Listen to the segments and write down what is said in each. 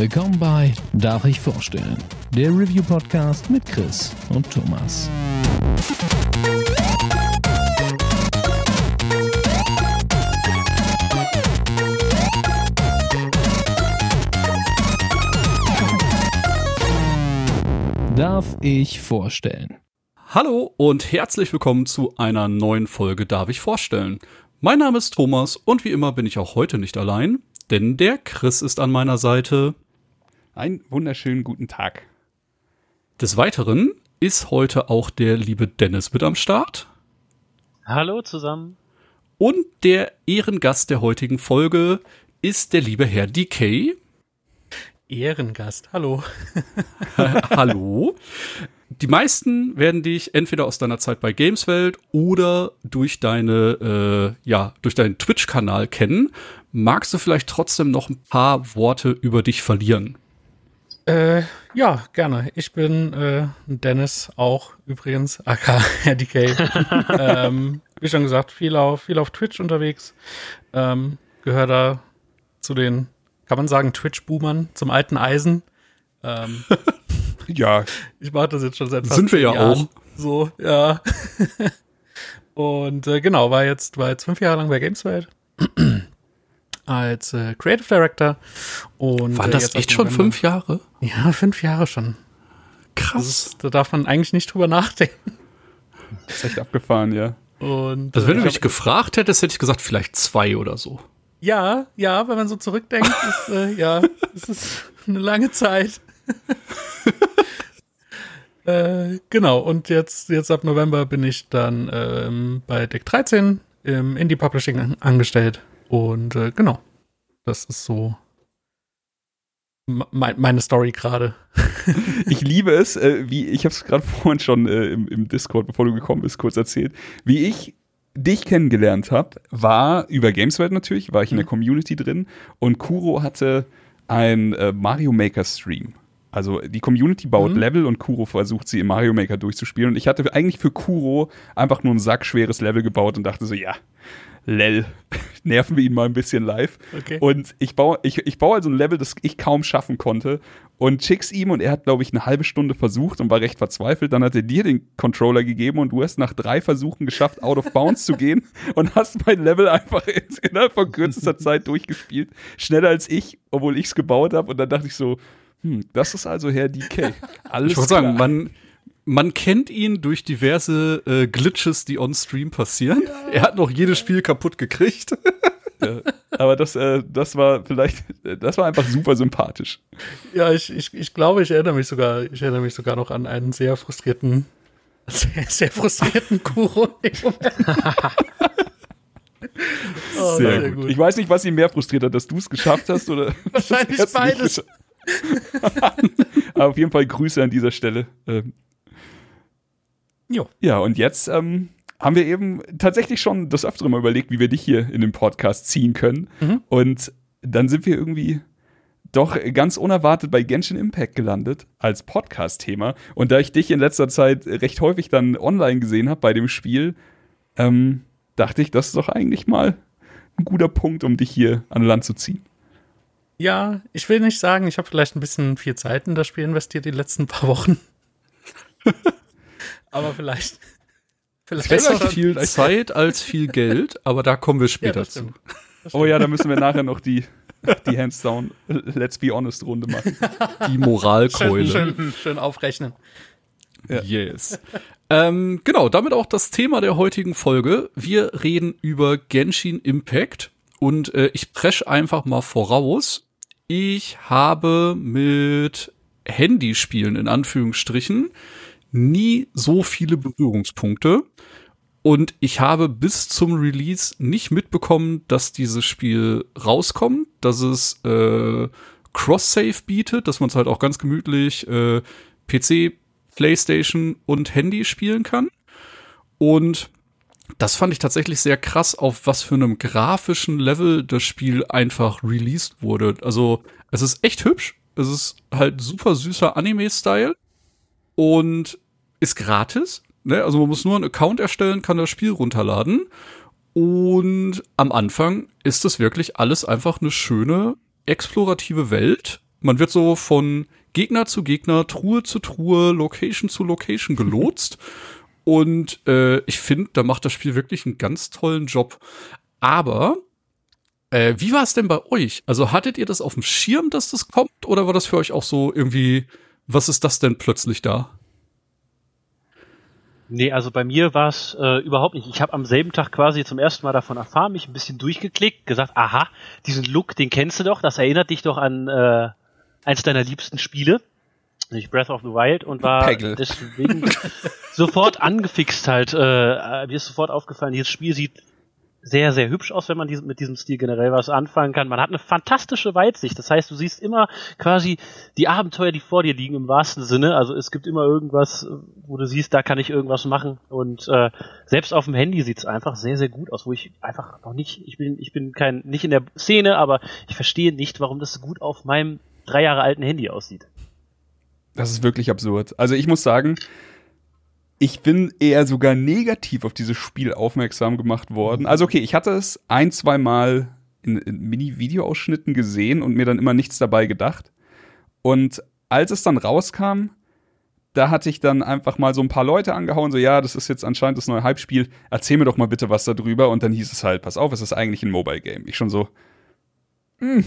Willkommen bei Darf ich vorstellen? Der Review-Podcast mit Chris und Thomas. Darf ich vorstellen? Hallo und herzlich willkommen zu einer neuen Folge Darf ich vorstellen? Mein Name ist Thomas und wie immer bin ich auch heute nicht allein, denn der Chris ist an meiner Seite. Einen wunderschönen guten Tag. Des Weiteren ist heute auch der liebe Dennis mit am Start. Hallo zusammen. Und der Ehrengast der heutigen Folge ist der liebe Herr DK. Ehrengast, hallo. Hallo. Die meisten werden dich entweder aus deiner Zeit bei Gameswelt oder durch deine, äh, ja, durch deinen Twitch-Kanal kennen. Magst du vielleicht trotzdem noch ein paar Worte über dich verlieren? Äh, ja, gerne. Ich bin äh, Dennis auch übrigens, aka RDK. ähm, wie schon gesagt, viel auf, viel auf Twitch unterwegs. Ähm, gehöre da zu den, kann man sagen, Twitch-Boomern, zum alten Eisen. Ähm, Ja, ich mache das jetzt schon seit fast Sind wir ja Jahren. auch. So, ja. Und äh, genau, war jetzt, war jetzt fünf Jahre lang bei Gameswelt als äh, Creative Director. Und, Waren äh, das echt schon fünf Jahre? Ja, fünf Jahre schon. Krass. ist, da darf man eigentlich nicht drüber nachdenken. das ist echt abgefahren, ja. Und Also wenn äh, du ich mich gefragt hättest, hätte ich gesagt, vielleicht zwei oder so. ja, ja, wenn man so zurückdenkt, ist, äh, ja, es ist eine lange Zeit. äh, genau, und jetzt, jetzt ab November bin ich dann ähm, bei Deck 13 im Indie Publishing an- angestellt. Und äh, genau, das ist so me- meine Story gerade. Ich liebe es, äh, wie ich habe es gerade vorhin schon äh, im, im Discord, bevor du gekommen bist, kurz erzählt, wie ich dich kennengelernt habe, war über Gameswelt natürlich, war ich in der Community drin und Kuro hatte ein äh, Mario Maker Stream. Also die Community baut Mhm. Level und Kuro versucht sie im Mario Maker durchzuspielen und ich hatte eigentlich für Kuro einfach nur ein sackschweres Level gebaut und dachte so, ja, lel, nerven wir ihn mal ein bisschen live. Okay. Und ich baue, ich, ich baue also ein Level, das ich kaum schaffen konnte und schick's ihm und er hat, glaube ich, eine halbe Stunde versucht und war recht verzweifelt. Dann hat er dir den Controller gegeben und du hast nach drei Versuchen geschafft, out of bounds zu gehen und hast mein Level einfach in, innerhalb von kürzester Zeit durchgespielt. Schneller als ich, obwohl ich's gebaut habe. Und dann dachte ich so, hm, das ist also Herr DK. Alles Ich wollte klar. sagen, man, man kennt ihn durch diverse äh, Glitches, die on-stream passieren. Er hat noch jedes Spiel kaputt gekriegt. Ja, aber das, äh, das war vielleicht, das war einfach super sympathisch. Ja, ich, ich, ich glaube, ich erinnere mich sogar, ich erinnere mich sogar noch an einen sehr frustrierten, sehr, sehr frustrierten Kuro. oh, Sehr, gut. Ich weiß nicht, was ihn mehr frustriert hat, dass du es geschafft hast oder Wahrscheinlich beides. auf jeden Fall Grüße an dieser Stelle. Ähm, Jo. Ja, und jetzt ähm, haben wir eben tatsächlich schon das öftere mal überlegt, wie wir dich hier in den Podcast ziehen können. Mhm. Und dann sind wir irgendwie doch ganz unerwartet bei Genshin Impact gelandet als Podcast-Thema. Und da ich dich in letzter Zeit recht häufig dann online gesehen habe bei dem Spiel, ähm, dachte ich, das ist doch eigentlich mal ein guter Punkt, um dich hier an Land zu ziehen. Ja, ich will nicht sagen, ich habe vielleicht ein bisschen viel Zeit in das Spiel investiert die letzten paar Wochen. Aber vielleicht. vielleicht Besser viel Zeit als viel Geld, aber da kommen wir Ja, später das zu. Oh ja, da müssen wir nachher noch die, die Hands down, let's be honest Runde machen. Die Schön, Moralkeule. schön, schön aufrechnen. Yes. ähm, genau, damit auch das Thema der heutigen Folge. Wir reden über Genshin Impact und äh, ich presch einfach mal voraus. Ich habe mit Handyspielen in Anführungsstrichen nie so viele Berührungspunkte. Und ich habe bis zum Release nicht mitbekommen, dass dieses Spiel rauskommt, dass es äh, Cross-Save bietet, dass man es halt auch ganz gemütlich äh, PC, PlayStation und Handy spielen kann. Und das fand ich tatsächlich sehr krass, auf was für einem grafischen Level das Spiel einfach released wurde. Also, es ist echt hübsch. Es ist halt super süßer Anime-Style und ist gratis. Ne? Also man muss nur einen Account erstellen, kann das Spiel runterladen. Und am Anfang ist es wirklich alles einfach eine schöne, explorative Welt Man wird so von Gegner zu Gegner, Truhe zu Truhe, Location zu Location gelotst. Und äh, ich finde, da macht das Spiel wirklich einen ganz tollen Job. Aber äh, wie war es denn bei euch? Also hattet ihr das auf dem Schirm, dass das kommt? Oder war das für euch auch so irgendwie, was ist das denn plötzlich da? Nee, also bei mir war es äh, überhaupt nicht. Ich habe am selben Tag quasi zum ersten Mal davon erfahren, mich ein bisschen durchgeklickt, gesagt, aha, diesen Look, den kennst du doch, das erinnert dich doch an äh, eins deiner liebsten Spiele, nämlich Breath of the Wild und war Peggle. deswegen sofort angefixt halt. Äh, mir ist sofort aufgefallen, dieses Spiel sieht sehr, sehr hübsch aus, wenn man dies- mit diesem Stil generell was anfangen kann. Man hat eine fantastische Weitsicht. Das heißt, du siehst immer quasi die Abenteuer, die vor dir liegen im wahrsten Sinne. Also es gibt immer irgendwas, wo du siehst, da kann ich irgendwas machen. Und äh, selbst auf dem Handy sieht's einfach sehr, sehr gut aus, wo ich einfach noch nicht, ich bin, ich bin kein, nicht in der Szene, aber ich verstehe nicht, warum das gut auf meinem drei Jahre alten Handy aussieht. Das ist wirklich absurd. Also ich muss sagen, ich bin eher sogar negativ auf dieses Spiel aufmerksam gemacht worden. Also okay, ich hatte es ein, zwei Mal in, in Mini-Video-Ausschnitten gesehen und mir dann immer nichts dabei gedacht. Und als es dann rauskam, da hatte ich dann einfach mal so ein paar Leute angehauen, so ja, das ist jetzt anscheinend das neue Hype-Spiel, erzähl mir doch mal bitte was darüber. Und dann hieß es halt, pass auf, es ist eigentlich ein Mobile-Game. Ich schon so, hm,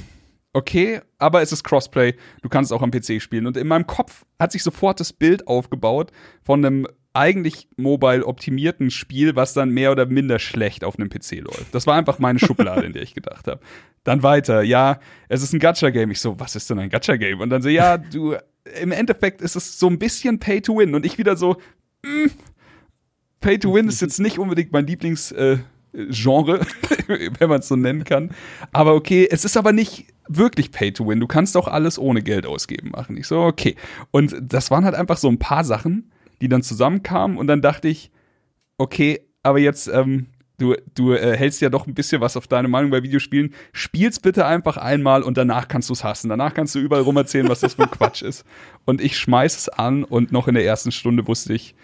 okay, aber es ist Crossplay, du kannst auch am PC spielen. Und in meinem Kopf hat sich sofort das Bild aufgebaut von einem eigentlich mobile optimierten Spiel, was dann mehr oder minder schlecht auf einem PC läuft. Das war einfach meine Schublade, in der ich gedacht habe. Dann weiter, ja, es ist ein Gacha-Game. Ich so, was ist denn ein Gacha-Game? Und dann so, ja, du, im Endeffekt ist es so ein bisschen Pay to Win. Und ich wieder so, mm, Pay to Win ist jetzt nicht unbedingt mein Lieblingsgenre, äh, wenn man es so nennen kann. Aber okay, es ist aber nicht wirklich Pay to Win. Du kannst auch alles ohne Geld ausgeben machen. Ich so, okay. Und das waren halt einfach so ein paar Sachen, die dann zusammenkamen. Und dann dachte ich, okay, aber jetzt, ähm, du, du äh, hältst ja doch ein bisschen was auf deine Meinung bei Videospielen. Spiel's bitte einfach einmal und danach kannst du's hassen. Danach kannst du überall rum erzählen, was das für ein Quatsch ist. Und ich schmeiß es an und noch in der ersten Stunde wusste ich,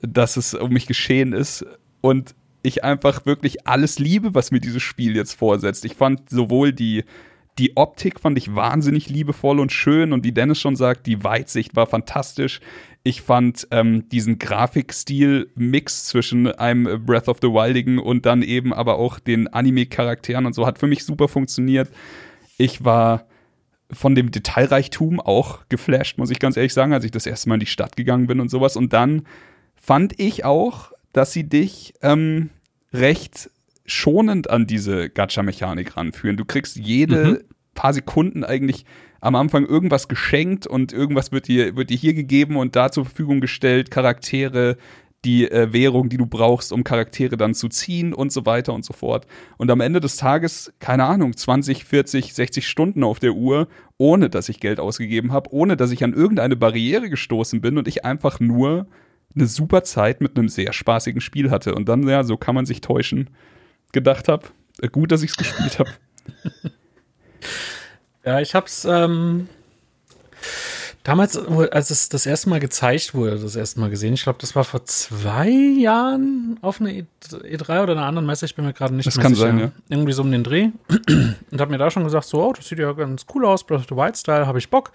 dass es um mich geschehen ist. Und ich einfach wirklich alles liebe, was mir dieses Spiel jetzt vorsetzt. Ich fand sowohl die, die Optik fand ich wahnsinnig liebevoll und schön und wie Dennis schon sagt, die Weitsicht war fantastisch. Ich fand ähm, diesen Grafikstil-Mix zwischen einem Breath of the Wildigen und dann eben aber auch den Anime-Charakteren und so hat für mich super funktioniert. Ich war von dem Detailreichtum auch geflasht, muss ich ganz ehrlich sagen, als ich das erste Mal in die Stadt gegangen bin und sowas. Und dann fand ich auch, dass sie dich ähm, recht schonend an diese Gacha-Mechanik ranführen. Du kriegst jede Mhm. paar Sekunden eigentlich am Anfang irgendwas geschenkt und irgendwas wird dir, wird dir hier gegeben und da zur Verfügung gestellt, Charaktere, die äh, Währung, die du brauchst, um Charaktere dann zu ziehen und so weiter und so fort. Und am Ende des Tages, keine Ahnung, 20, 40, 60 Stunden auf der Uhr, ohne dass ich Geld ausgegeben habe, ohne dass ich an irgendeine Barriere gestoßen bin und ich einfach nur eine super Zeit mit einem sehr spaßigen Spiel hatte. Und dann, ja, so kann man sich täuschen, gedacht habe. Äh, gut, dass ich es gespielt habe. Ja, ich hab's ähm, damals, als es das erste Mal gezeigt wurde, das erste Mal gesehen. Ich glaube, das war vor zwei Jahren auf einer E- E3 oder einer anderen Messe. Ich bin mir gerade nicht Das mehr kann sicher. sein, ja. Irgendwie so um den Dreh. Und hab mir da schon gesagt, so, oh, das sieht ja ganz cool aus, Breath of the Wild Style, habe ich Bock.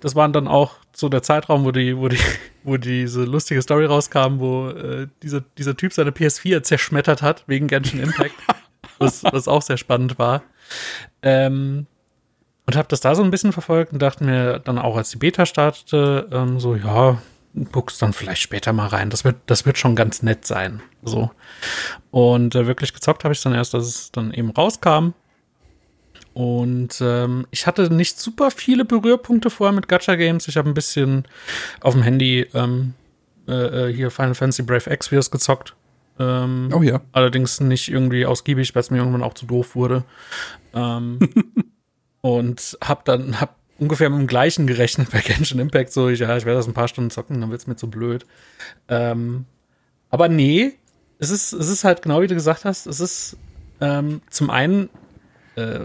Das waren dann auch so der Zeitraum, wo die, wo die, wo diese lustige Story rauskam, wo äh, dieser, dieser Typ seine PS4 zerschmettert hat wegen Genshin Impact. was, was auch sehr spannend war. Ähm, und habe das da so ein bisschen verfolgt und dachte mir dann auch, als die Beta startete, ähm, so, ja, guckst dann vielleicht später mal rein. Das wird, das wird schon ganz nett sein. So. Und äh, wirklich gezockt habe ich dann erst, dass es dann eben rauskam. Und ähm, ich hatte nicht super viele Berührpunkte vorher mit Gacha-Games. Ich habe ein bisschen auf dem Handy ähm, äh, äh, hier Final Fantasy Brave Exvius gezockt. Ähm, Oh ja. Allerdings nicht irgendwie ausgiebig, weil es mir irgendwann auch zu doof wurde. Ähm, und hab dann hab ungefähr mit dem gleichen gerechnet bei Genshin Impact. So, ich, ja, ich werde das ein paar Stunden zocken, dann wird's mir zu blöd. Ähm, aber nee, es ist, es ist halt genau wie du gesagt hast, es ist ähm, zum einen, äh,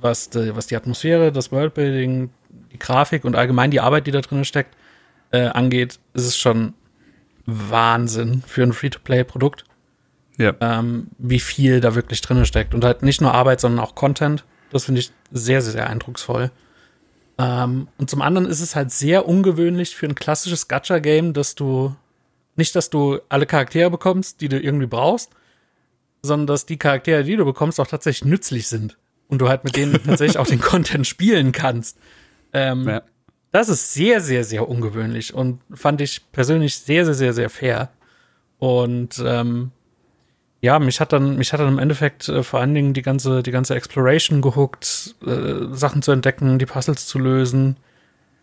was, die, was die Atmosphäre, das Worldbuilding, die Grafik und allgemein die Arbeit, die da drin steckt, äh, angeht, ist es schon Wahnsinn für ein Free-to-Play-Produkt Ja. ähm, wie viel da wirklich drin steckt. Und halt nicht nur Arbeit, sondern auch Content. Das finde ich sehr, sehr, sehr eindrucksvoll. Ähm, und zum anderen ist es halt sehr ungewöhnlich für ein klassisches Gacha-Game, dass du nicht, dass du alle Charaktere bekommst, die du irgendwie brauchst, sondern dass die Charaktere, die du bekommst, auch tatsächlich nützlich sind. Und du halt mit denen tatsächlich auch den Content spielen kannst. Ähm, Ja. Das ist sehr, sehr, sehr ungewöhnlich und fand ich persönlich sehr, sehr, sehr, sehr fair. Und ähm, ja, mich hat dann, mich hat dann im Endeffekt äh, vor allen Dingen die ganze, die ganze Exploration gehuckt, äh, Sachen zu entdecken, die Puzzles zu lösen.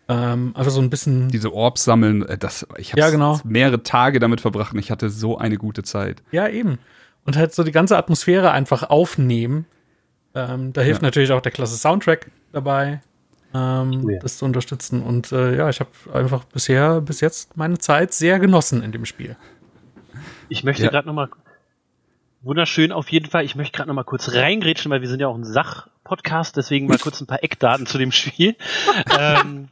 Ähm, einfach so ein bisschen. Diese Orbs sammeln, äh, das, ich habe Ja, genau. mehrere Tage damit verbracht und ich hatte so eine gute Zeit. Ja, eben. Und halt so die ganze Atmosphäre einfach aufnehmen. Ähm, da hilft Ja. natürlich auch der klasse Soundtrack dabei, ähm, ja. das zu unterstützen. Und äh, ja, ich habe einfach bisher, bis jetzt meine Zeit sehr genossen in dem Spiel. Ich möchte Ja. gerade noch mal wunderschön auf jeden Fall. Ich möchte gerade noch mal kurz reingrätschen, weil wir sind ja auch ein Sachpodcast, deswegen mal kurz ein paar Eckdaten zu dem Spiel. ähm,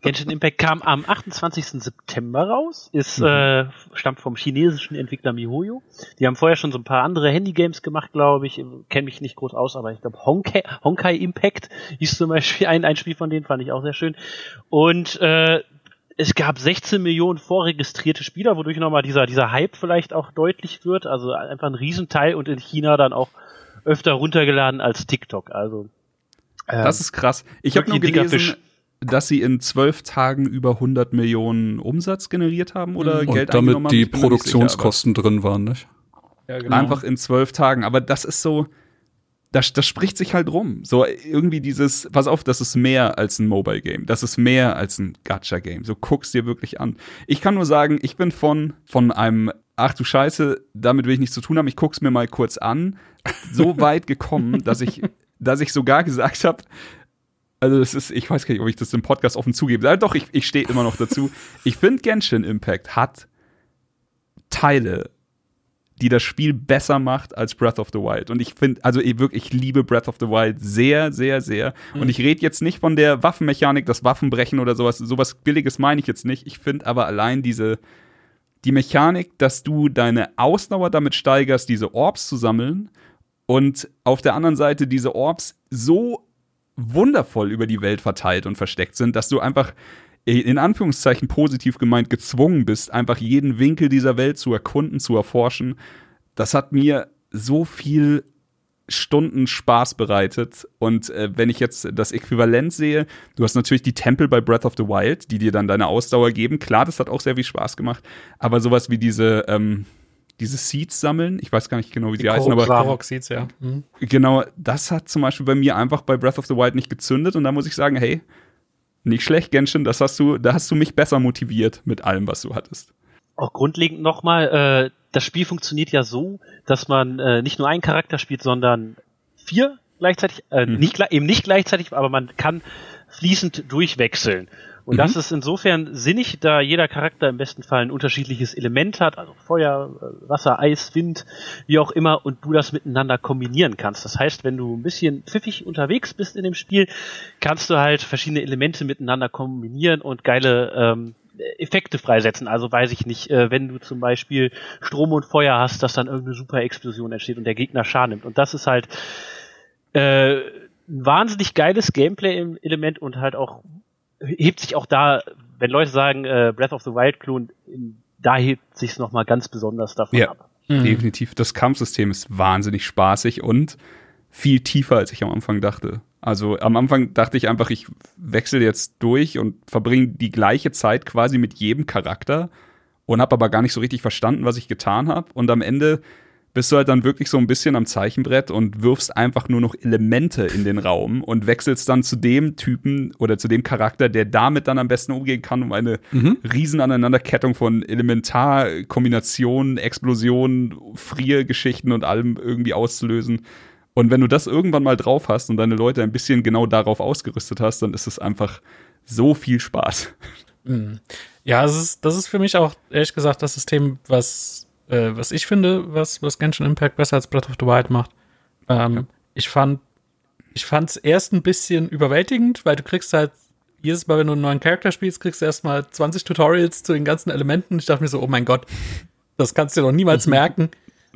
Genshin Impact kam am 28. September raus, ist äh, stammt vom chinesischen Entwickler MiHoYo. Die haben vorher schon so ein paar andere Handygames gemacht, glaube ich. Kenne mich nicht groß aus, aber ich glaube Honkai, Honkai Impact ist zum Beispiel ein, ein Spiel von denen, fand ich auch sehr schön. Und äh, es gab 16 Millionen vorregistrierte Spieler, wodurch nochmal dieser, dieser Hype vielleicht auch deutlich wird. Also einfach ein Riesenteil und in China dann auch öfter runtergeladen als TikTok. Also ähm, Das ist krass. Ich habe nur gelesen, Fisch. dass sie in zwölf Tagen über 100 Millionen Umsatz generiert haben oder Und Geld eingenommen damit haben. die nicht sicher, Produktionskosten drin waren, nicht? Ja, genau. Einfach in zwölf Tagen. Aber das ist so, das, das spricht sich halt rum. So irgendwie dieses, pass auf, das ist mehr als ein Mobile-Game. Das ist mehr als ein Gacha-Game. So guck's dir wirklich an. Ich kann nur sagen, ich bin von, von einem, ach du Scheiße, damit will ich nichts zu tun haben, ich guck's mir mal kurz an, so weit gekommen, dass ich, dass ich sogar gesagt habe, also das ist, ich weiß gar nicht, ob ich das im Podcast offen zugebe. Ja, doch, ich, ich stehe immer noch dazu. Ich finde, Genshin Impact hat Teile, die das Spiel besser macht als Breath of the Wild. Und ich finde, also ich wirklich, ich liebe Breath of the Wild sehr, sehr, sehr. Und ich rede jetzt nicht von der Waffenmechanik, das Waffenbrechen oder sowas. Sowas Billiges meine ich jetzt nicht. Ich finde aber allein diese, die Mechanik, dass du deine Ausdauer damit steigerst, diese Orbs zu sammeln und auf der anderen Seite diese Orbs so wundervoll über die Welt verteilt und versteckt sind, dass du einfach in Anführungszeichen positiv gemeint gezwungen bist, einfach jeden Winkel dieser Welt zu erkunden, zu erforschen. Das hat mir so viel Stunden Spaß bereitet. Und äh, wenn ich jetzt das Äquivalent sehe, du hast natürlich die Tempel bei Breath of the Wild, die dir dann deine Ausdauer geben. Klar, das hat auch sehr viel Spaß gemacht. Aber sowas wie diese, ähm, diese Seeds sammeln, ich weiß gar nicht genau, wie sie heißen, aber Korok sieht's ja. Mhm. genau, das hat zum Beispiel bei mir einfach bei Breath of the Wild nicht gezündet. Und da muss ich sagen, hey, nicht schlecht, Genshin, das hast du, da hast du mich besser motiviert mit allem, was du hattest. auch grundlegend nochmal, äh, das Spiel funktioniert ja so, dass man äh, nicht nur einen Charakter spielt, sondern vier gleichzeitig, äh, Mhm. nicht, eben nicht gleichzeitig, aber man kann fließend durchwechseln. Und Mhm. das ist insofern sinnig, da jeder Charakter im besten Fall ein unterschiedliches Element hat, also Feuer, äh, Wasser, Eis, Wind, wie auch immer, und du das miteinander kombinieren kannst. Das heißt, wenn du ein bisschen pfiffig unterwegs bist in dem Spiel, kannst du halt verschiedene Elemente miteinander kombinieren und geile ähm, Effekte freisetzen. Also weiß ich nicht, äh, wenn du zum Beispiel Strom und Feuer hast, dass dann irgendeine super Explosion entsteht und der Gegner Schaden nimmt. Und das ist halt äh, ein wahnsinnig geiles Gameplay-Element und halt auch hebt sich auch da, wenn Leute sagen äh, Breath of the Wild Klon, in- da hebt sich's noch mal ganz besonders davon Ja. ab. Definitiv. Das Kampfsystem ist wahnsinnig spaßig und viel tiefer, als ich am Anfang dachte. Also am Anfang dachte ich einfach, ich wechsle jetzt durch und verbringe die gleiche Zeit quasi mit jedem Charakter und habe aber gar nicht so richtig verstanden, was ich getan habe. Und am Ende bist du halt dann wirklich so ein bisschen am Zeichenbrett und wirfst einfach nur noch Elemente in den Raum und wechselst dann zu dem Typen oder zu dem Charakter, der damit dann am besten umgehen kann, um eine riesen Aneinanderkettung von Elementarkombinationen, Explosionen, Friergeschichten und allem irgendwie auszulösen. Und wenn du das irgendwann mal drauf hast und deine Leute ein bisschen genau darauf ausgerüstet hast, dann ist es einfach so viel Spaß. Ja, es ist, das ist für mich auch, ehrlich gesagt, das System, was, äh, was ich finde, was, was Genshin Impact besser als Breath of the Wild macht. Ähm, Ich fand ich fand's erst ein bisschen überwältigend, weil du kriegst halt jedes Mal, wenn du einen neuen Charakter spielst, kriegst du erstmal 20 Tutorials zu den ganzen Elementen. Ich dachte mir so, oh mein Gott, das kannst du dir doch niemals merken.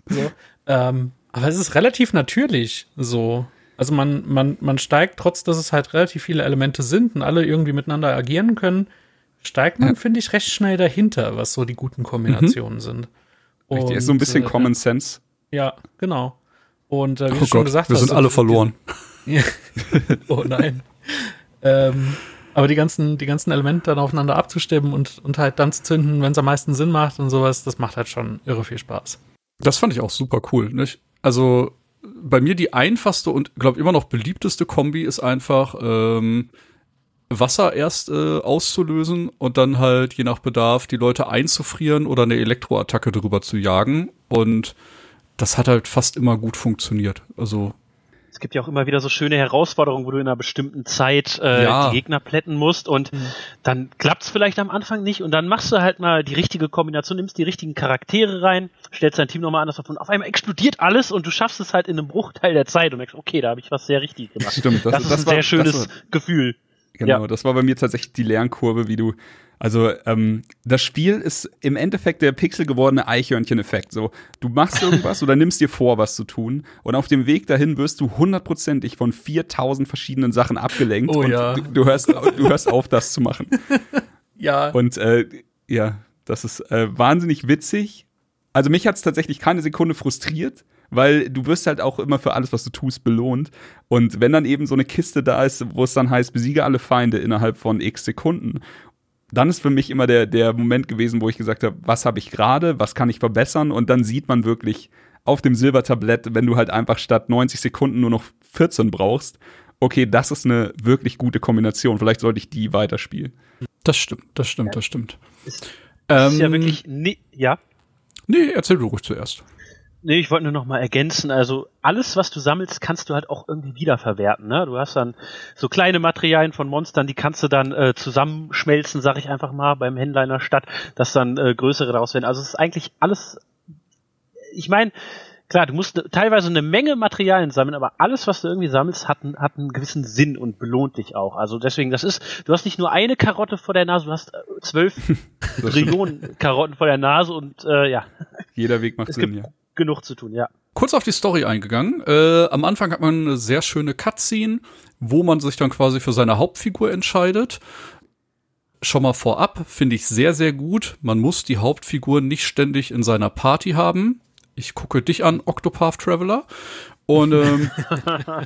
So, ähm, aber es ist relativ natürlich so. Also man, man, man steigt, trotz dass es halt relativ viele Elemente sind und alle irgendwie miteinander agieren können, steigt man, ja. finde ich, recht schnell dahinter, was so die guten Kombinationen mhm. sind. Und, Richtig, ist so ein bisschen äh, Common Sense. Ja, genau. Und äh, wie oh du schon Gott, gesagt wir hast, sind alle verloren. oh nein. ähm, aber die ganzen, die ganzen Elemente dann aufeinander abzustimmen und, und halt dann zu zünden, wenn es am meisten Sinn macht und sowas, das macht halt schon irre viel Spaß. Das fand ich auch super cool. Nicht? Also bei mir die einfachste und glaube immer noch beliebteste Kombi ist einfach ähm, Wasser erst äh, auszulösen und dann halt je nach Bedarf die Leute einzufrieren oder eine Elektroattacke drüber zu jagen. Und das hat halt fast immer gut funktioniert. Also es gibt ja auch immer wieder so schöne Herausforderungen, wo du in einer bestimmten Zeit äh, ja. die Gegner plätten musst und mhm. dann klappt's vielleicht am Anfang nicht und dann machst du halt mal die richtige Kombination, nimmst die richtigen Charaktere rein, stellst dein Team nochmal anders auf und auf einmal explodiert alles und du schaffst es halt in einem Bruchteil der Zeit und merkst, okay, da habe ich was sehr richtig gemacht. Stimmt, das, das ist das ein war, sehr schönes Gefühl. Genau, ja. das war bei mir tatsächlich die Lernkurve, wie du also ähm, das Spiel ist im Endeffekt der Pixel gewordene Eichhörnchen-Effekt. So, du machst irgendwas oder nimmst dir vor, was zu tun und auf dem Weg dahin wirst du hundertprozentig von 4000 verschiedenen Sachen abgelenkt oh, und ja. du, du, hörst, du hörst auf, das zu machen. ja. Und äh, ja, das ist äh, wahnsinnig witzig. Also mich hat es tatsächlich keine Sekunde frustriert weil du wirst halt auch immer für alles, was du tust, belohnt. Und wenn dann eben so eine Kiste da ist, wo es dann heißt, besiege alle Feinde innerhalb von x Sekunden dann ist für mich immer der, der Moment gewesen, wo ich gesagt habe, was habe ich gerade, was kann ich verbessern und dann sieht man wirklich auf dem Silbertablett, wenn du halt einfach statt 90 Sekunden nur noch 14 brauchst, okay, das ist eine wirklich gute Kombination, vielleicht sollte ich die weiterspielen. Das stimmt, das stimmt, das stimmt. Ist, ähm, ist ja wirklich, nee, ja. Nee, erzähl du ruhig zuerst. Nee, ich wollte nur noch mal ergänzen, also alles, was du sammelst, kannst du halt auch irgendwie wiederverwerten. Ne? Du hast dann so kleine Materialien von Monstern, die kannst du dann äh, zusammenschmelzen, sag ich einfach mal, beim Händler in der Stadt, dass dann äh, größere daraus werden. Also es ist eigentlich alles, ich meine, klar, du musst teilweise eine Menge Materialien sammeln, aber alles, was du irgendwie sammelst, hat, hat einen gewissen Sinn und belohnt dich auch. Also deswegen, das ist, du hast nicht nur eine Karotte vor der Nase, du hast äh, zwölf Trillionen Karotten vor der Nase und äh, ja. Jeder Weg macht Sinn, ja genug zu tun, ja. Kurz auf die Story eingegangen. Äh, am Anfang hat man eine sehr schöne Cutscene, wo man sich dann quasi für seine Hauptfigur entscheidet. Schon mal vorab finde ich sehr, sehr gut. Man muss die Hauptfigur nicht ständig in seiner Party haben. Ich gucke dich an, Octopath Traveler. Und ähm,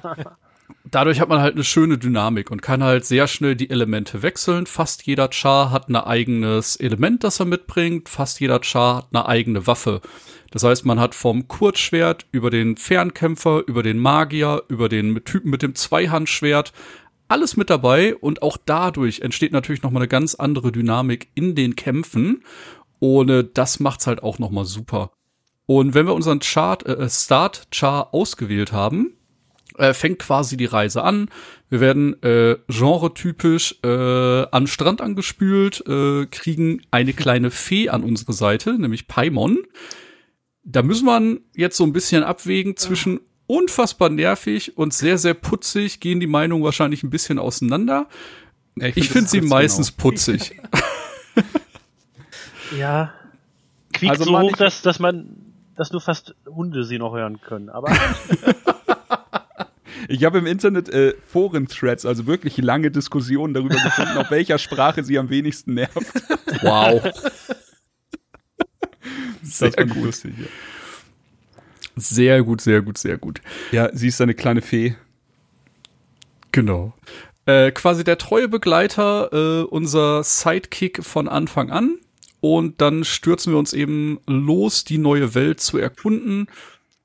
dadurch hat man halt eine schöne Dynamik und kann halt sehr schnell die Elemente wechseln. Fast jeder Char hat ein eigenes Element, das er mitbringt. Fast jeder Char hat eine eigene Waffe. Das heißt, man hat vom Kurzschwert über den Fernkämpfer, über den Magier, über den Typen mit dem Zweihandschwert alles mit dabei und auch dadurch entsteht natürlich noch mal eine ganz andere Dynamik in den Kämpfen und das macht's halt auch noch mal super. Und wenn wir unseren Chart äh, Start Char ausgewählt haben, äh, fängt quasi die Reise an. Wir werden äh, genretypisch äh, an Strand angespült, äh, kriegen eine kleine Fee an unsere Seite, nämlich Paimon da muss man jetzt so ein bisschen abwägen zwischen unfassbar nervig und sehr, sehr putzig, gehen die Meinungen wahrscheinlich ein bisschen auseinander. Ja, ich finde find sie meistens genau. putzig. ja. Quiekt also so hoch, dass, dass man, dass nur fast Hunde sie noch hören können, aber. Ich habe im Internet äh, Foren-Threads, also wirklich lange Diskussionen darüber gefunden, auf welcher Sprache sie am wenigsten nervt. Wow. Sehr gut. Lustig, ja. Sehr gut, sehr gut, sehr gut. Ja, sie ist eine kleine Fee. Genau. Äh, quasi der treue Begleiter, äh, unser Sidekick von Anfang an. Und dann stürzen wir uns eben los, die neue Welt zu erkunden.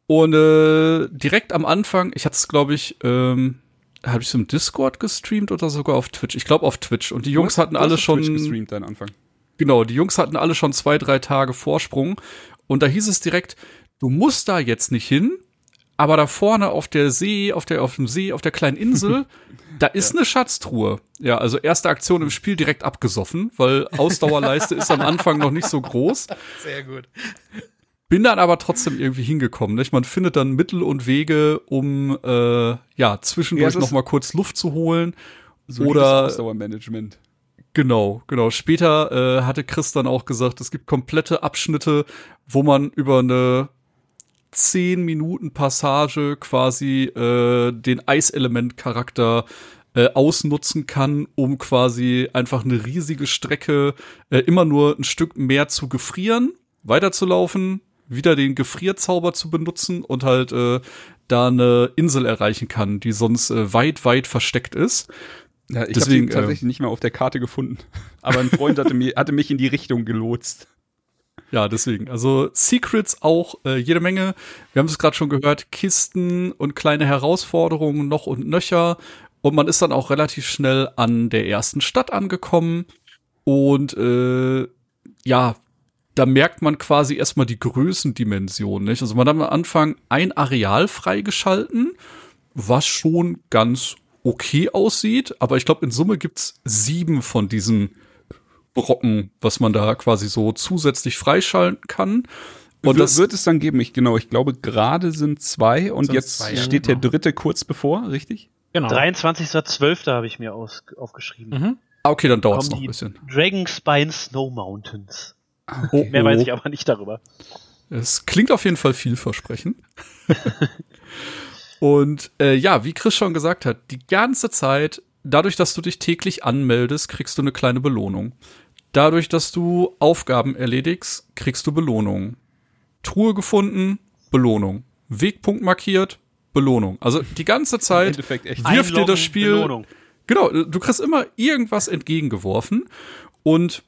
Und äh, direkt am Anfang, ich hatte es, glaube ich, ähm, habe ich es im Discord gestreamt oder sogar auf Twitch? Ich glaube auf Twitch. Und die Jungs hatten alle schon. Twitch gestreamt, dein Anfang. Genau, die Jungs hatten alle schon zwei, drei Tage Vorsprung. Und da hieß es direkt, du musst da jetzt nicht hin, aber da vorne auf der See, auf der, auf dem See, auf der kleinen Insel, da ist ja. eine Schatztruhe. Ja, also erste Aktion im Spiel direkt abgesoffen, weil Ausdauerleiste ist am Anfang noch nicht so groß. Sehr gut. Bin dann aber trotzdem irgendwie hingekommen. Nicht? Man findet dann Mittel und Wege, um äh, ja zwischendurch ja, noch mal kurz Luft zu holen. oder Ausdauermanagement. Genau, genau. Später äh, hatte Chris dann auch gesagt, es gibt komplette Abschnitte, wo man über eine zehn Minuten Passage quasi äh, den Eiselement-Charakter äh, ausnutzen kann, um quasi einfach eine riesige Strecke äh, immer nur ein Stück mehr zu gefrieren, weiterzulaufen, wieder den Gefrierzauber zu benutzen und halt äh, da eine Insel erreichen kann, die sonst äh, weit, weit versteckt ist. Ja, ich Deswegen, habe tatsächlich nicht mehr auf der Karte gefunden. Aber ein Freund hatte, mir, hatte mich in die Richtung gelotst. Ja, deswegen. Also Secrets auch äh, jede Menge. Wir haben es gerade schon gehört, Kisten und kleine Herausforderungen noch und nöcher. Und man ist dann auch relativ schnell an der ersten Stadt angekommen. Und äh, ja, da merkt man quasi erstmal die Größendimension, nicht? Also man hat am Anfang ein Areal freigeschalten, was schon ganz okay aussieht, aber ich glaube, in Summe gibt's sieben von diesen Brocken, was man da quasi so zusätzlich freischalten kann. Und das wird es dann geben. Ich genau, ich glaube, gerade sind zwei und Sind jetzt zwei, ja, steht genau. der dritte kurz bevor, richtig? Genau. 23.12. habe ich mir aus, aufgeschrieben. Mhm. Ah, okay, dann dauert's noch Kommen ein bisschen. Dragonspine Snow Mountains. Oh, Mehr oh. weiß ich aber nicht darüber. Es klingt auf jeden Fall vielversprechend. Und äh, ja, wie Chris schon gesagt hat, die ganze Zeit, dadurch, dass du dich täglich anmeldest, kriegst du eine kleine Belohnung. Dadurch, dass du Aufgaben erledigst, kriegst du Belohnung. Truhe gefunden, Belohnung. Wegpunkt markiert, Belohnung. Also die ganze Zeit wirft dir Einloggen, das Spiel Belohnung. Genau, du kriegst immer irgendwas entgegengeworfen und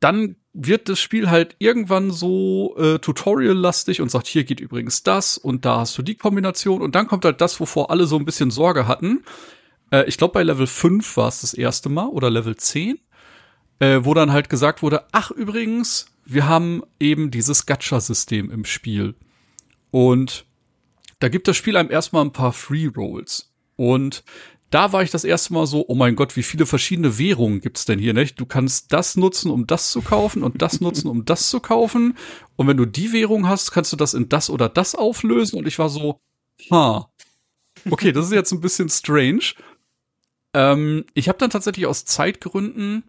dann wird das Spiel halt irgendwann so äh, Tutorial-lastig und sagt, hier geht übrigens das und da hast du die Kombination und dann kommt halt das, wovor alle so ein bisschen Sorge hatten. Äh, ich glaube, bei Level 5 war es das erste Mal oder Level 10, äh, wo dann halt gesagt wurde, ach übrigens, wir haben eben dieses Gacha-System im Spiel. Und da gibt das Spiel einem erstmal ein paar Free Rolls. Und da war ich das erste Mal so, oh mein Gott, wie viele verschiedene Währungen gibt's denn hier, nicht? Du kannst das nutzen, um das zu kaufen und das nutzen, um das zu kaufen. Und wenn du die Währung hast, kannst du das in das oder das auflösen. Und ich war so, ha, okay, das ist jetzt ein bisschen strange. Ähm, ich habe dann tatsächlich aus Zeitgründen,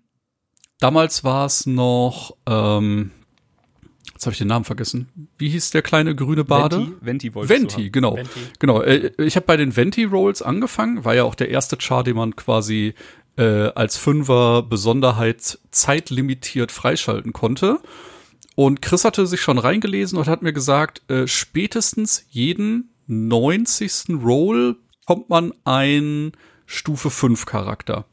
damals war es noch, ähm, jetzt habe ich den Namen vergessen. Wie hieß der kleine grüne Bade? Venti, Venti wolltest du Venti, genau. Venti. Genau. Äh, ich habe bei den Venti Rolls angefangen, war ja auch der erste Char, den man quasi äh, als Fünfer Besonderheit zeitlimitiert freischalten konnte. Und Chris hatte sich schon reingelesen und hat mir gesagt, äh, spätestens jeden 90. Roll kommt man ein Stufe 5 Charakter.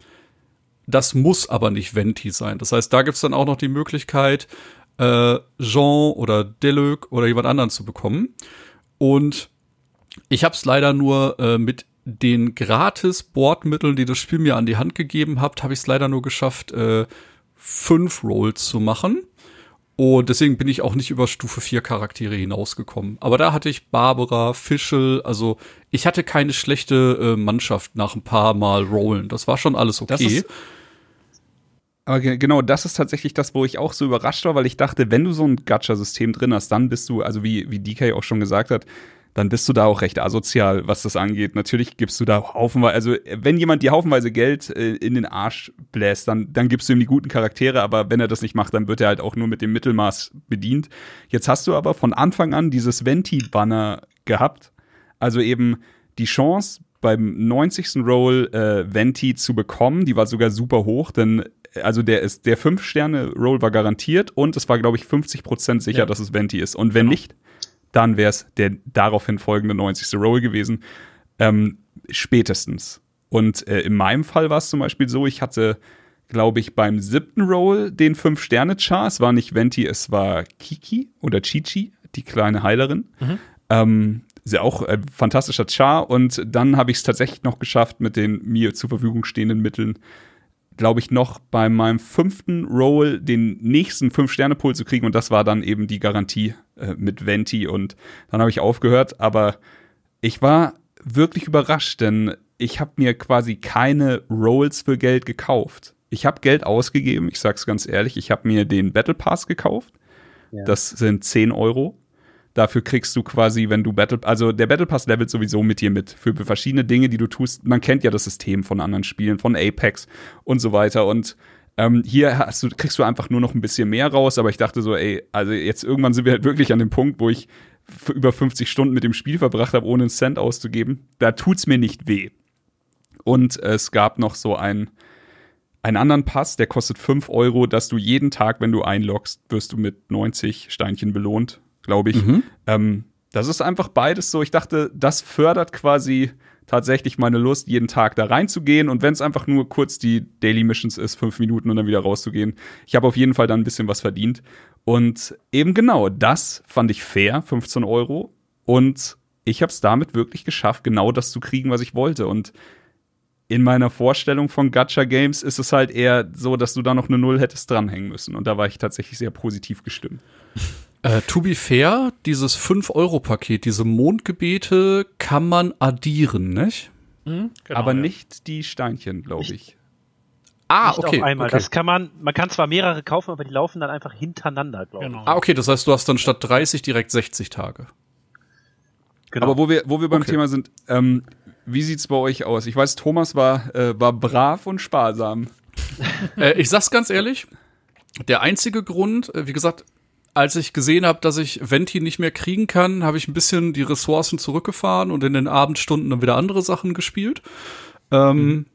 Das muss aber nicht Venti sein. Das heißt, da gibt's dann auch noch die Möglichkeit, äh, Jean oder Deluc oder jemand anderen zu bekommen. Und ich habe es leider nur äh, mit den gratis Bordmitteln, die das Spiel mir an die Hand gegeben hat, habe ich es leider nur geschafft, äh, fünf Rolls zu machen. Und deswegen bin ich auch nicht über Stufe 4 Charaktere hinausgekommen. Aber da hatte ich Barbara, Fischl, also ich hatte keine schlechte äh, Mannschaft nach ein paar Mal Rollen. Das war schon alles okay. Das ist- Aber ge- genau, das ist tatsächlich das, wo ich auch so überrascht war, weil ich dachte, wenn du so ein Gacha-System drin hast, dann bist du, also wie, wie DK auch schon gesagt hat, dann bist du da auch recht asozial, was das angeht. Natürlich gibst du da haufenweise, also wenn jemand dir haufenweise Geld äh, in den Arsch bläst, dann, dann gibst du ihm die guten Charaktere, aber wenn er das nicht macht, dann wird er halt auch nur mit dem Mittelmaß bedient. Jetzt hast du aber von Anfang an dieses Venti-Banner gehabt, also eben die Chance beim 90. Roll äh, Venti zu bekommen, die war sogar super hoch, denn also der ist der 5 Sterne Roll war garantiert und es war glaube ich 50% sicher, Ja. dass es Venti ist und wenn nicht, dann wäre es der daraufhin folgende 90. Roll gewesen. Ähm, spätestens. Und äh, in meinem Fall war es zum Beispiel so, ich hatte, glaube ich, beim siebten Roll den 5-Sterne-Char. Es war nicht Venti, es war Kiki oder Chichi, die kleine Heilerin. Ähm, ist ja auch ein fantastischer Char. Und dann habe ich es tatsächlich noch geschafft, mit den mir zur Verfügung stehenden Mitteln, glaube ich, noch bei meinem fünften Roll den nächsten Fünf-Sterne-Pool zu kriegen. Und das war dann eben die Garantie äh, mit Venti. Und dann habe ich aufgehört. Aber ich war wirklich überrascht, denn ich habe mir quasi keine Rolls für Geld gekauft. Ich habe Geld ausgegeben, ich sag's ganz ehrlich. Ich habe mir den Battle Pass gekauft. Ja. Das sind 10 Euro. Dafür kriegst du quasi, wenn du Battle, also der Battle Pass levelt sowieso mit dir mit für verschiedene Dinge, die du tust. Man kennt ja das System von anderen Spielen, von Apex und so weiter. Und ähm, hier hast du, kriegst du einfach nur noch ein bisschen mehr raus. Aber ich dachte so, ey, also jetzt irgendwann sind wir halt wirklich an dem Punkt, wo ich über 50 Stunden mit dem Spiel verbracht habe, ohne einen Cent auszugeben, da tut's mir nicht weh. Und es gab noch so ein einen anderen Pass, der kostet 5 Euro, dass du jeden Tag, wenn du einloggst, wirst du mit 90 Steinchen belohnt, glaube ich. Mhm. Ähm, das ist einfach beides so. Ich dachte, das fördert quasi tatsächlich meine Lust, jeden Tag da reinzugehen. Und wenn es einfach nur kurz die Daily Missions ist, fünf Minuten und dann wieder rauszugehen, ich habe auf jeden Fall dann ein bisschen was verdient. Und eben genau, das fand ich fair, 15 Euro. Und ich habe es damit wirklich geschafft, genau das zu kriegen, was ich wollte. Und in meiner Vorstellung von Gacha Games ist es halt eher so, dass du da noch eine Null hättest dranhängen müssen. Und da war ich tatsächlich sehr positiv gestimmt. Äh, to be fair, dieses 5-Euro-Paket, diese Mondgebete kann man addieren, nicht? Mhm, genau, Aber ja. nicht die Steinchen, glaube ich. Ah, nicht okay. Auf einmal. Okay. Das kann man, man kann zwar mehrere kaufen, aber die laufen dann einfach hintereinander, glaube genau. ich. Ah, okay, das heißt, du hast dann statt 30 direkt 60 Tage. Genau. Aber wo wir, wo wir beim okay. Thema sind, ähm, wie sieht's bei euch aus? Ich weiß, Thomas war, äh, war brav und sparsam. äh, ich sag's ganz ehrlich, der einzige Grund, äh, wie gesagt, als ich gesehen habe, dass ich Venti nicht mehr kriegen kann, habe ich ein bisschen die Ressourcen zurückgefahren und in den Abendstunden dann wieder andere Sachen gespielt. Ähm, mhm.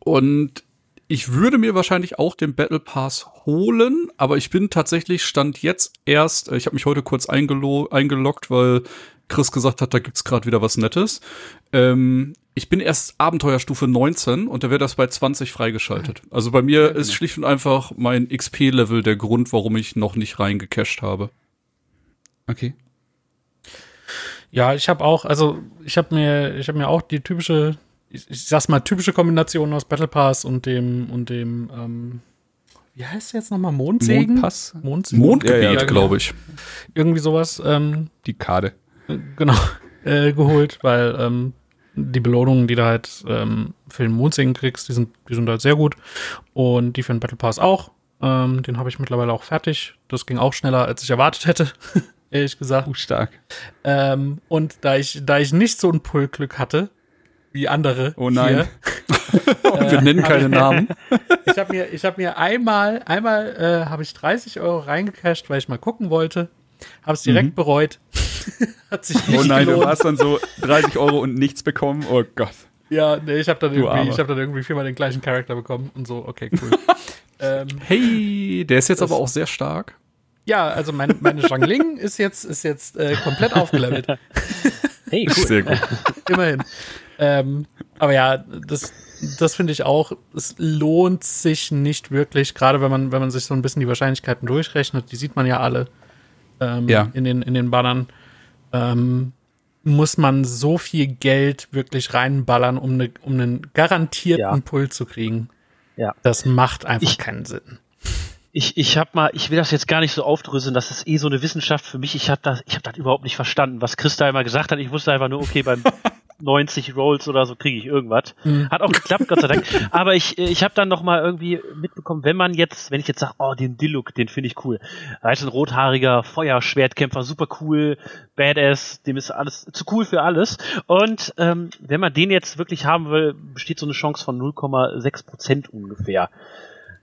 Und ich würde mir wahrscheinlich auch den Battle Pass holen, aber ich bin tatsächlich stand jetzt erst, äh, ich habe mich heute kurz eingeloggt, weil Chris gesagt hat, da gibt's gerade wieder was Nettes. Ähm, ich bin erst Abenteuerstufe 19 und da wird das bei 20 freigeschaltet. Also bei mir ja, genau. ist schlicht und einfach mein XP-Level der Grund, warum ich noch nicht reingecached habe. Okay. Ja, ich habe auch, also ich habe mir, ich habe mir auch die typische, ich, ich sag's mal typische Kombination aus Battle Pass und dem und dem, ähm, wie heißt der jetzt nochmal Mondsegen? Mondpass, Mondsegen? Mondgebiet, ja, ja, genau. glaube ich. Irgendwie sowas. Ähm, die Karte. Genau, äh, geholt, weil ähm, die Belohnungen, die du halt ähm, für den Mondsingen kriegst, die sind, die sind halt sehr gut. Und die für den Battle Pass auch. Ähm, den habe ich mittlerweile auch fertig. Das ging auch schneller, als ich erwartet hätte, ehrlich gesagt. Uh, stark. Ähm, und da ich, da ich nicht so ein Pull-Glück hatte, wie andere. Oh nein. Hier, Wir nennen keine Namen. ich habe mir, ich hab mir einmal, einmal äh, habe ich 30 Euro reingecasht, weil ich mal gucken wollte. Habe es direkt mhm. bereut. Hat sich nicht Oh nein, gelohnt. du hast dann so 30 Euro und nichts bekommen. Oh Gott. Ja, nee, ich habe dann, irgendwie, hab dann irgendwie viermal den gleichen Charakter bekommen und so, okay, cool. ähm, hey, der ist jetzt aber auch sehr stark. Ja, also mein, meine Zhangling ist jetzt, ist jetzt äh, komplett aufgelevelt. hey, cool. Sehr gut. Immerhin. Ähm, aber ja, das, das finde ich auch, es lohnt sich nicht wirklich, gerade wenn man, wenn man sich so ein bisschen die Wahrscheinlichkeiten durchrechnet, die sieht man ja alle ähm, ja. in, den, in den Bannern, ähm, muss man so viel Geld wirklich reinballern, um, ne, um einen garantierten ja. Pull zu kriegen. Ja. Das macht einfach ich, keinen Sinn. Ich, ich habe mal, ich will das jetzt gar nicht so aufdröseln, das ist eh so eine Wissenschaft für mich. Ich habe das, ich habe das überhaupt nicht verstanden, was Christa immer gesagt hat. Ich wusste einfach nur, okay, beim 90 Rolls oder so kriege ich irgendwas. Mhm. Hat auch geklappt, Gott sei Dank. Aber ich, ich habe dann noch mal irgendwie mitbekommen, wenn man jetzt, wenn ich jetzt sage, oh, den Diluc, den finde ich cool. Da ist ein rothaariger Feuerschwertkämpfer, super cool, badass, dem ist alles zu cool für alles. Und ähm, wenn man den jetzt wirklich haben will, besteht so eine Chance von 0,6 Prozent ungefähr.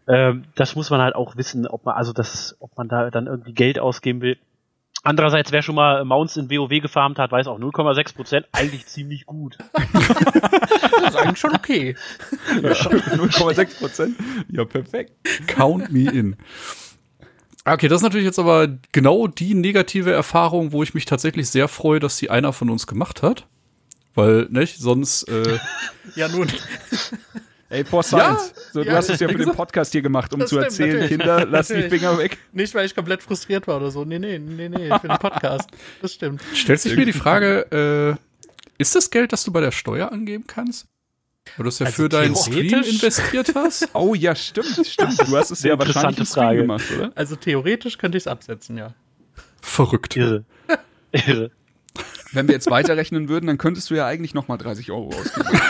Ähm, das muss man halt auch wissen, ob man, also das, ob man da dann irgendwie Geld ausgeben will. Andererseits, wer schon mal Mounts in WoW gefarmt hat, weiß auch 0,6 Prozent eigentlich ziemlich gut. das ist eigentlich schon okay. Ja, 0,6 Prozent? Ja, perfekt. Count me in. Okay, das ist natürlich jetzt aber genau die negative Erfahrung, wo ich mich tatsächlich sehr freue, dass sie einer von uns gemacht hat. Weil, nicht, sonst. Äh, ja, nun. Ey, for Science. Ja, so, du ja, hast es ja für den Podcast hier gemacht, um zu stimmt, erzählen, natürlich. Kinder, lass die Finger weg. Nicht, weil ich komplett frustriert war oder so. Nee, nee, nee, nee, für den Podcast. Das stimmt. Stellt sich mir die Frage, äh, ist das Geld, das du bei der Steuer angeben kannst? Weil du es ja also für deinen Stream investiert hast? Oh ja, stimmt, stimmt. Du hast es ja wahrscheinlich im Stream gemacht, oder? Also theoretisch könnte ich es absetzen, ja. Verrückt. Irre. Irre. Wenn wir jetzt weiterrechnen würden, dann könntest du ja eigentlich nochmal 30 Euro ausgeben.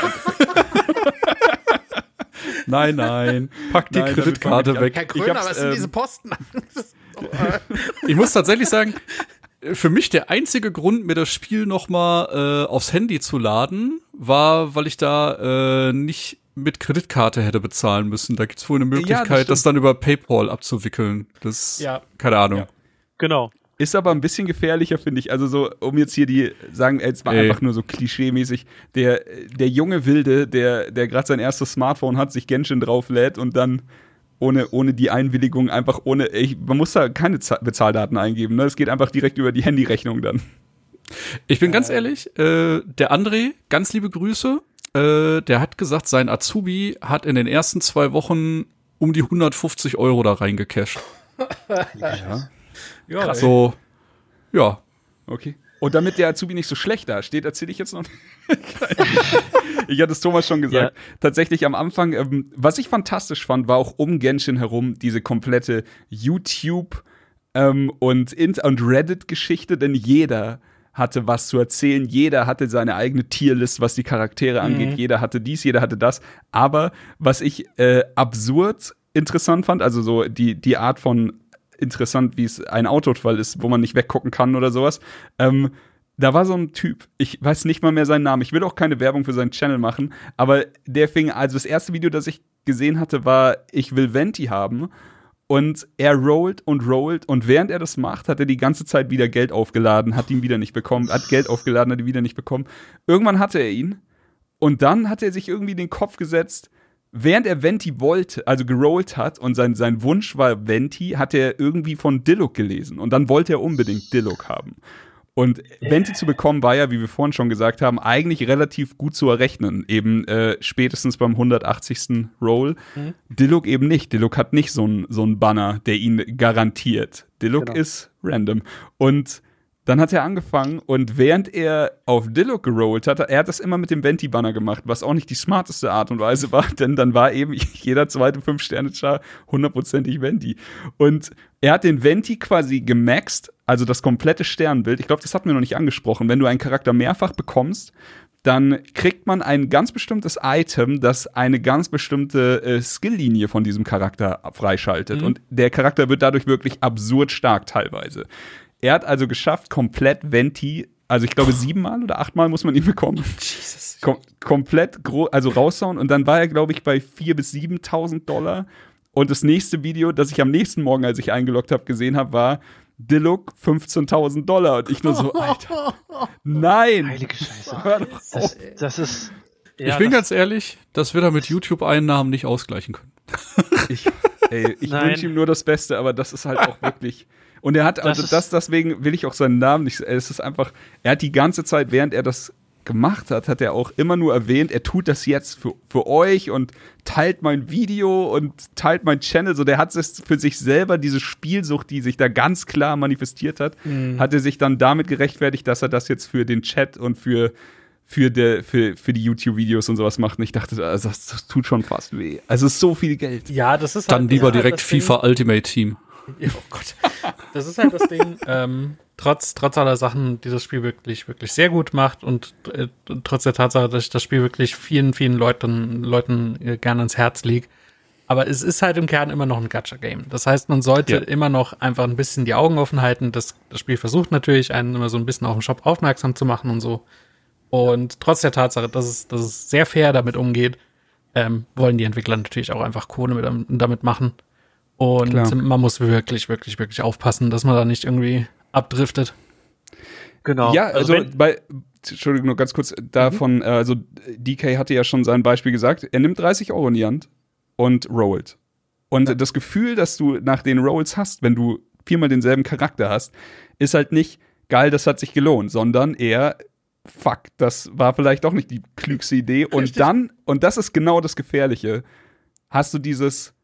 Nein, nein. Pack die nein, Kreditkarte weg. Herr Kröner, was sind ähm, diese Posten? ich muss tatsächlich sagen, für mich der einzige Grund, mir das Spiel noch mal äh, aufs Handy zu laden, war, weil ich da äh, nicht mit Kreditkarte hätte bezahlen müssen. Da gibt's wohl eine Möglichkeit, ja, das, das, dann über PayPal abzuwickeln. Das, ja. keine Ahnung. Ja. Genau. Ist aber ein bisschen gefährlicher, finde ich. Also so, um jetzt hier die, sagen jetzt mal Ey. einfach nur so klischee-mäßig, der, der junge Wilde, der, der gerade sein erstes Smartphone hat, sich Genshin drauflädt und dann ohne, ohne die Einwilligung einfach ohne, ich, man muss da keine Za- Bezahldaten eingeben, ne? Es geht einfach direkt über die Handyrechnung dann. Ich bin ganz ehrlich, äh, der André, ganz liebe Grüße, äh, der hat gesagt, sein Azubi hat in den ersten zwei Wochen um die 150 Euro da reingecasht. Ja. Ja, So, ja. Okay. Und damit der Azubi nicht so schlecht dasteht, erzähle ich jetzt noch. ich hatte es Thomas schon gesagt. Tatsächlich am Anfang, ähm, was ich fantastisch fand, war auch um Genshin herum diese komplette YouTube ähm, und, und Reddit-Geschichte, denn jeder hatte was zu erzählen, jeder hatte seine eigene Tierlist, was die Charaktere angeht, jeder hatte dies, jeder hatte das. Aber was ich äh, absurd interessant fand, also so die, die Art von interessant, wie es ein Autofall ist, wo man nicht weggucken kann oder sowas. Ähm, da war so ein Typ, ich weiß nicht mal mehr seinen Namen, ich will auch keine Werbung für seinen Channel machen, aber der fing, also das erste Video, das ich gesehen hatte, war, ich will Venti haben. Und er rollt und rollt und während er das macht, hat er die ganze Zeit wieder Geld aufgeladen, hat ihn wieder nicht bekommen, hat Geld aufgeladen, hat ihn wieder nicht bekommen. Irgendwann hatte er ihn und dann hat er sich irgendwie den Kopf gesetzt, während er Venti wollte, also gerollt hat und sein, sein Wunsch war Venti, hat er irgendwie von Dilluk gelesen und dann wollte er unbedingt Dilluk haben. Und Venti zu bekommen war ja, wie wir vorhin schon gesagt haben, eigentlich relativ gut zu errechnen. Eben äh, spätestens beim 180. Roll. Dilluk eben nicht. Dilluk hat nicht so einen so Banner, der ihn garantiert. Dilluk Genau. ist random. Und dann hat er angefangen und während er auf Dilluk gerollt hat, er hat das immer mit dem Venti-Banner gemacht, was auch nicht die smarteste Art und Weise war, denn dann war eben jeder zweite Fünf-Sterne-Char hundertprozentig Venti. Und er hat den Venti quasi gemaxt, also das komplette Sternbild. Ich glaube, das hatten wir noch nicht angesprochen. Wenn du einen Charakter mehrfach bekommst, dann kriegt man ein ganz bestimmtes Item, das eine ganz bestimmte äh, Skilllinie von diesem Charakter freischaltet. Und der Charakter wird dadurch wirklich absurd stark teilweise. Er hat also geschafft, komplett Venti, also ich glaube siebenmal oder achtmal muss man ihn bekommen. Jesus. Kom komplett gro also raushauen und dann war er, glaube ich, bei 4.000 bis 7.000 Dollar. Und das nächste Video, das ich am nächsten Morgen, als ich eingeloggt habe, gesehen habe, war Dilluk 15.000 Dollar. Und ich nur so, Alter, nein, Heilige Scheiße. hör doch Das, auf. das ist. ich ja, bin das- ganz ehrlich, das wird er mit YouTube-Einnahmen nicht ausgleichen können. Ich, ey, ich wünsche ihm nur das Beste, aber das ist halt auch wirklich. Und er hat, also ist- das, deswegen will ich auch seinen Namen nicht, es ist einfach, er hat die ganze Zeit, während er das gemacht hat, hat er auch immer nur erwähnt, er tut das jetzt für, für euch und teilt mein Video und teilt mein Channel. So, der hat es für sich selber, diese Spielsucht, die sich da ganz klar manifestiert hat, hat er sich dann damit gerechtfertigt, dass er das jetzt für den Chat und für für, der, für, für die YouTube-Videos und sowas macht. Und ich dachte, also, das, das tut schon fast weh. Also es ist so viel Geld. Ja, das ist Dann halt, lieber das ist halt direkt das FIFA Ultimate Team. Ja, oh Gott. Das ist halt das Ding, ähm, trotz, trotz aller Sachen, die das Spiel wirklich, wirklich sehr gut macht und äh, trotz der Tatsache, dass ich das Spiel wirklich vielen, vielen Leuten, Leuten äh, gerne ans Herz liegt. Aber es ist halt im Kern immer noch ein Gacha-Game. Das heißt, man sollte Ja. immer noch einfach ein bisschen die Augen offen halten. Das, das Spiel versucht natürlich, einen immer so ein bisschen auf den Shop aufmerksam zu machen und so. Und trotz der Tatsache, dass es, dass es sehr fair damit umgeht, ähm, wollen die Entwickler natürlich auch einfach Kohle mit, damit machen. Und Klar. man muss wirklich, wirklich, wirklich aufpassen, dass man da nicht irgendwie abdriftet. Genau. Ja, also, wenn- bei, Entschuldigung, nur ganz kurz davon, äh, also DK hatte ja schon sein Beispiel gesagt, er nimmt 30 Euro in die Hand und rollt. Und das Gefühl, das du nach den Rolls hast, wenn du viermal denselben Charakter hast, ist halt nicht geil, das hat sich gelohnt, sondern eher fuck, das war vielleicht doch nicht die klügste Idee. Und Richtig. dann, und das ist genau das Gefährliche, hast du dieses,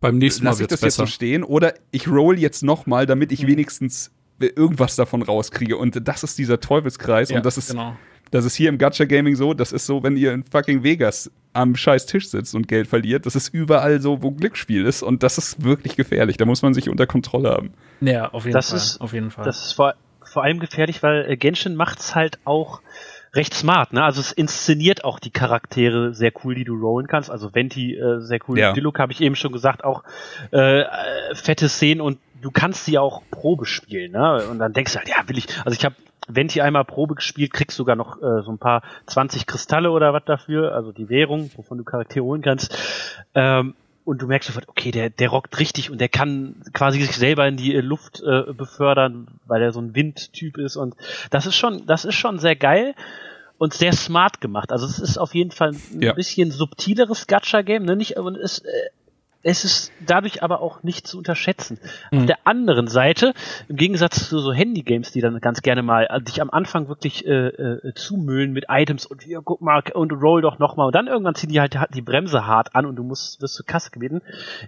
Beim nächsten Mal lass ich das jetzt so besser. stehen oder ich roll jetzt noch mal, damit Mhm. ich wenigstens irgendwas davon rauskriege. Und das ist dieser Teufelskreis. und das ist, genau. das ist hier im Gacha Gaming so. Das ist so, wenn ihr in fucking Vegas am scheiß Tisch sitzt und Geld verliert. Das ist überall so, wo Glücksspiel ist. Und das ist wirklich gefährlich. Da muss man sich unter Kontrolle haben. Ja, auf jeden Das Fall. ist- auf jeden Fall. Das ist vor, vor allem gefährlich, weil äh, Genshin macht's halt auch recht smart, ne? Also es inszeniert auch die Charaktere sehr cool, die du rollen kannst. Also Venti äh, sehr cool. Ja. Diluc habe ich eben schon gesagt, auch äh, äh, fette Szenen und du kannst sie auch Probe spielen, ne? Und dann denkst du halt, ja, will ich. Also ich habe Venti einmal Probe gespielt, kriegst sogar noch äh, so ein paar 20 Kristalle oder was dafür, also die Währung, wovon du Charaktere holen kannst. Ähm, und du merkst sofort, okay, der, der rockt richtig und der kann quasi sich selber in die Luft äh, befördern, weil er so ein Windtyp ist und das ist schon, das ist schon sehr geil und sehr smart gemacht. Also es ist auf jeden Fall ein Ja. bisschen subtileres Gacha-Game, ne? Nicht, und es, äh, es ist dadurch aber auch nicht zu unterschätzen. Auf der anderen Seite, im Gegensatz zu so Handy-Games, die dann ganz gerne mal äh, dich am Anfang wirklich äh, äh, zumüllen mit Items und hier, guck mal, und roll doch noch mal und dann irgendwann ziehen die halt die Bremse hart an und du musst, wirst zur Kasse gebeten,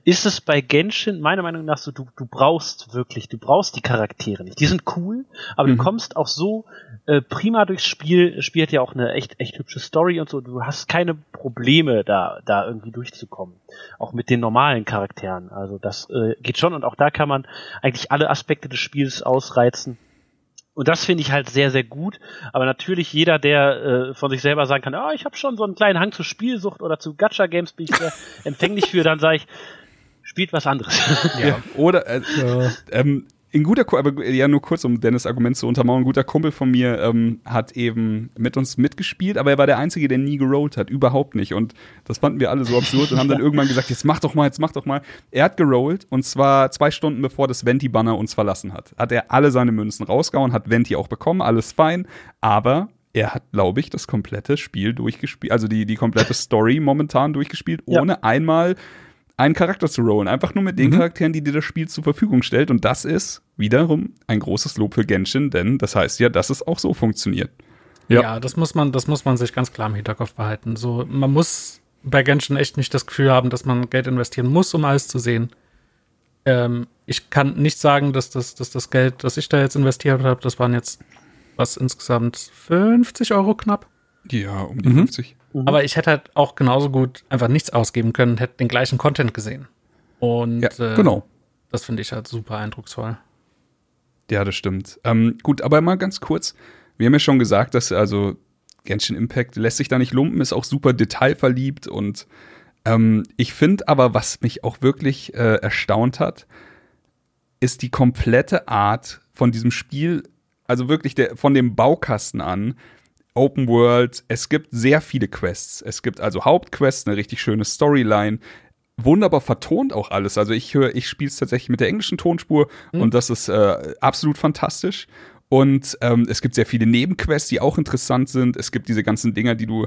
ist es bei Genshin meiner Meinung nach so, du, du brauchst wirklich, du brauchst die Charaktere nicht. Die sind cool, aber du kommst auch so äh, prima durchs Spiel, spielt ja auch eine echt, echt hübsche Story und so, du hast keine Probleme da, da irgendwie durchzukommen. Auch mit den normalen Charakteren. Also das äh, geht schon und auch da kann man eigentlich alle Aspekte des Spiels ausreizen. Und das finde ich halt sehr, sehr gut. Aber natürlich jeder, der äh, von sich selber sagen kann, ah, ich habe schon so einen kleinen Hang zur Spielsucht oder zu Gacha-Games, bin ich sehr empfänglich für, dann sage ich, spielt was anderes. Ja. Oder äh, ähm, ein guter aber ja nur kurz, um Dennis Argument zu untermauern, ein guter Kumpel von mir ähm, hat eben mit uns mitgespielt, aber er war der Einzige, der nie gerollt hat, überhaupt nicht. Und das fanden wir alle so absurd und haben dann irgendwann gesagt, jetzt mach doch mal, jetzt mach doch mal. Er hat gerollt und zwar zwei Stunden bevor das Venti-Banner uns verlassen hat. Hat er alle seine Münzen rausgehauen, hat Venti auch bekommen, alles fein, aber er hat, glaube ich, das komplette Spiel durchgespielt, also die, die komplette Story momentan durchgespielt, Ja. ohne einmal einen Charakter zu rollen. Einfach nur mit den Charakteren, die dir das Spiel zur Verfügung stellt. Und das ist wiederum ein großes Lob für Genshin, denn das heißt ja, dass es auch so funktioniert. Ja. Ja, das muss man, das muss man sich ganz klar im Hinterkopf behalten. So, man muss bei Genshin echt nicht das Gefühl haben, dass man Geld investieren muss, um alles zu sehen. Ähm, ich kann nicht sagen, dass das, dass das Geld, das ich da jetzt investiert habe, das waren jetzt was insgesamt 50 Euro knapp. Ja, um die 50. Aber ich hätte halt auch genauso gut einfach nichts ausgeben können, hätte den gleichen Content gesehen. Und Ja, äh, genau. das finde ich halt super eindrucksvoll. Ja, das stimmt. Ähm, gut, aber mal ganz kurz. Wir haben ja schon gesagt, dass also Genshin Impact lässt sich da nicht lumpen, ist auch super detailverliebt und ähm, ich finde aber, was mich auch wirklich äh, erstaunt hat, ist die komplette Art von diesem Spiel, also wirklich der, von dem Baukasten an, Open World, es gibt sehr viele Quests. Es gibt also Hauptquests, eine richtig schöne Storyline. Wunderbar vertont auch alles. Also ich höre, ich spiele es tatsächlich mit der englischen Tonspur und das ist äh, absolut fantastisch. Und ähm, es gibt sehr viele Nebenquests, die auch interessant sind. Es gibt diese ganzen Dinger, die du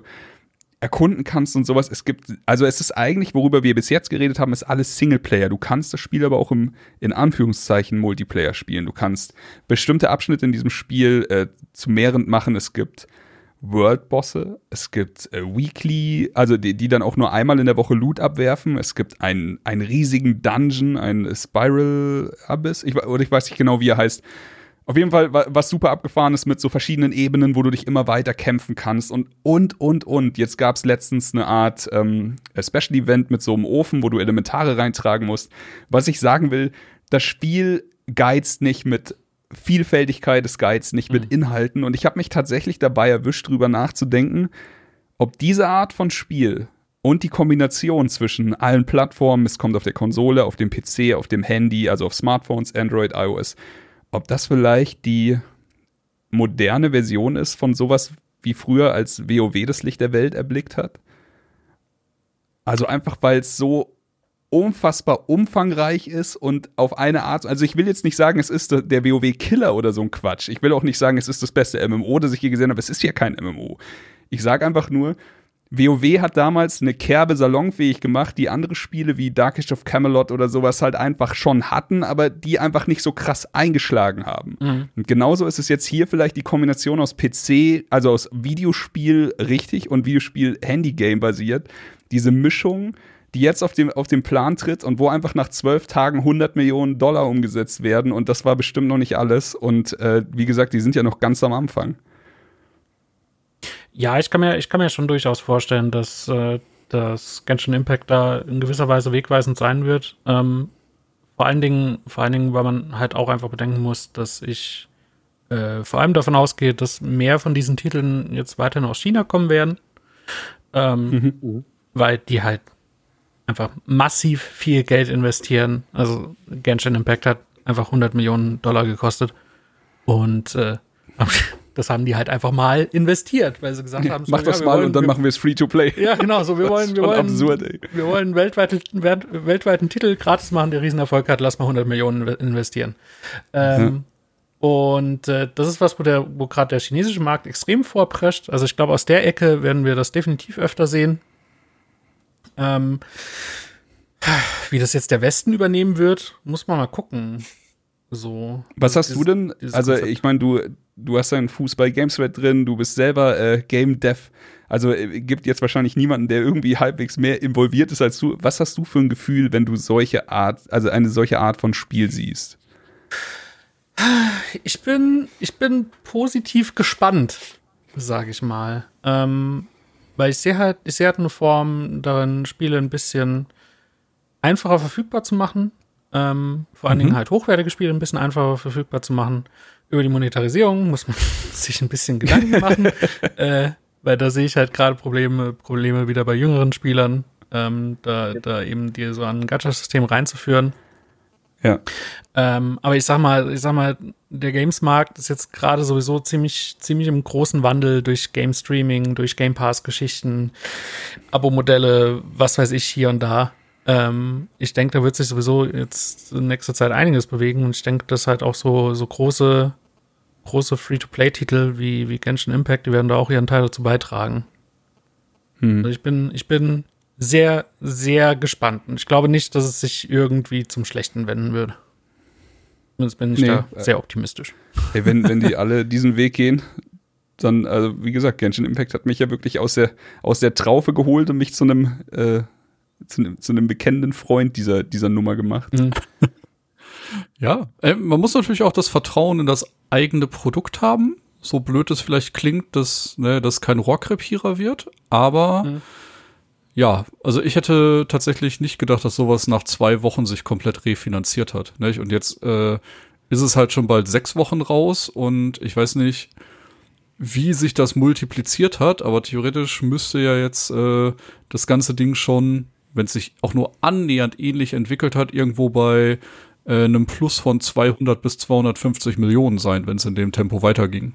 erkunden kannst und sowas. Es gibt, also es ist eigentlich, worüber wir bis jetzt geredet haben, ist alles Singleplayer. Du kannst das Spiel aber auch im, in Anführungszeichen, Multiplayer spielen. Du kannst bestimmte Abschnitte in diesem Spiel äh, zu mehreren machen. Es gibt World-Bosse, es gibt äh, Weekly, also die, die dann auch nur einmal in der Woche Loot abwerfen. Es gibt einen, einen riesigen Dungeon, ein Spiral Abyss, ich, oder ich weiß nicht genau, wie er heißt. Auf jeden Fall, wa- was super abgefahren ist mit so verschiedenen Ebenen, wo du dich immer weiter kämpfen kannst und, und, und, und. Jetzt gab es letztens eine Art ähm, Special Event mit so einem Ofen, wo du Elementare reintragen musst. Was ich sagen will, das Spiel geizt nicht mit Vielfältigkeit, es geizt nicht mit Inhalten. Und ich habe mich tatsächlich dabei erwischt, drüber nachzudenken, ob diese Art von Spiel und die Kombination zwischen allen Plattformen, es kommt auf der Konsole, auf dem PC, auf dem Handy, also auf Smartphones, Android, iOS, ob das vielleicht die moderne Version ist von sowas wie früher, als WoW das Licht der Welt erblickt hat. Also einfach, weil es so unfassbar umfangreich ist und auf eine Art, also ich will jetzt nicht sagen, es ist der- WoW-Killer oder so ein Quatsch. Ich will auch nicht sagen, es ist das beste MMO, das ich je gesehen habe. Es ist ja kein MMO. Ich sage einfach nur, WoW hat damals eine Kerbe salonfähig gemacht, die andere Spiele wie Darkish of Camelot oder sowas halt einfach schon hatten, aber die einfach nicht so krass eingeschlagen haben. Und genauso ist es jetzt hier vielleicht die Kombination aus PC, also aus Videospiel richtig und Videospiel-Handy-Game basiert. Diese Mischung, die jetzt auf dem, auf den Plan tritt und wo einfach nach zwölf Tagen 100 Millionen Dollar umgesetzt werden und das war bestimmt noch nicht alles. Und äh, wie gesagt, die sind ja noch ganz am Anfang. Ja, ich kann mir, ich kann mir schon durchaus vorstellen, dass äh, das Genshin Impact da in gewisser Weise wegweisend sein wird. Ähm, vor allen Dingen, vor allen Dingen, weil man halt auch einfach bedenken muss, dass ich äh, vor allem davon ausgehe, dass mehr von diesen Titeln jetzt weiterhin aus China kommen werden, ähm, weil die halt einfach massiv viel Geld investieren. Also Genshin Impact hat einfach 100 Millionen Dollar gekostet und äh, das haben die halt einfach mal investiert, weil sie gesagt haben, so, Mach das ja, mal wollen, und dann wir, machen wir es free to play. Ja, genau, so wir wollen, wir wollen, absurd, wir wollen weltweiten, weltweiten Titel gratis machen, der Riesenerfolg hat, lass mal 100 Millionen investieren. Ähm, ja. Und äh, das ist was, wo der, wo gerade der chinesische Markt extrem vorprescht. Also ich glaube, aus der Ecke werden wir das definitiv öfter sehen. Ähm, wie das jetzt der Westen übernehmen wird, muss man mal gucken. So. Was hast du denn? Also, Konzept. ich meine, du, du hast einen Fuß bei GameSweat drin, du bist selber äh, Game Dev. Also äh, gibt jetzt wahrscheinlich niemanden, der irgendwie halbwegs mehr involviert ist als du. Was hast du für ein Gefühl, wenn du solche Art, also eine solche Art von Spiel siehst? Ich bin, ich bin positiv gespannt, sage ich mal. Ähm, weil ich sehe halt, ich sehe halt eine Form darin, Spiele ein bisschen einfacher verfügbar zu machen. Ähm, vor allen mhm. Dingen halt hochwertige Spiele ein bisschen einfacher verfügbar zu machen. Über die Monetarisierung muss man sich ein bisschen Gedanken machen, äh, weil da sehe ich halt gerade Probleme, Probleme wieder bei jüngeren Spielern, ähm, da, da eben die so ein Gacha-System reinzuführen. Ja. Ähm, aber ich sag mal, ich sag mal, der Games-Markt ist jetzt gerade sowieso ziemlich, ziemlich im großen Wandel durch Game Streaming, durch Game Pass-Geschichten, Abo-Modelle, was weiß ich hier und da. Ähm, ich denke, da wird sich sowieso jetzt in nächster Zeit einiges bewegen und ich denke, dass halt auch so, so große, große Free-to-Play-Titel wie, wie Genshin Impact, die werden da auch ihren Teil dazu beitragen. Hm. Also ich bin, ich bin sehr, sehr gespannt. Und ich glaube nicht, dass es sich irgendwie zum Schlechten wenden würde. Zumindest bin ich nee, da sehr optimistisch. Hey, wenn, wenn die alle diesen Weg gehen, dann, also wie gesagt, Genshin Impact hat mich ja wirklich aus der, aus der Traufe geholt und mich zu einem äh, zu, zu einem bekennenden Freund dieser, dieser Nummer gemacht. Mhm. Ja, äh, man muss natürlich auch das Vertrauen in das eigene Produkt haben. So blöd es vielleicht klingt, dass ne, das kein Rohrkrepierer wird, aber mhm. Ja, also ich hätte tatsächlich nicht gedacht, dass sowas nach zwei Wochen sich komplett refinanziert hat. Nicht? Und jetzt äh, ist es halt schon bald sechs Wochen raus und ich weiß nicht, wie sich das multipliziert hat, aber theoretisch müsste ja jetzt äh, das ganze Ding schon wenn es sich auch nur annähernd ähnlich entwickelt hat, irgendwo bei äh, einem Plus von 200 bis 250 Millionen sein, wenn es in dem Tempo weiterging.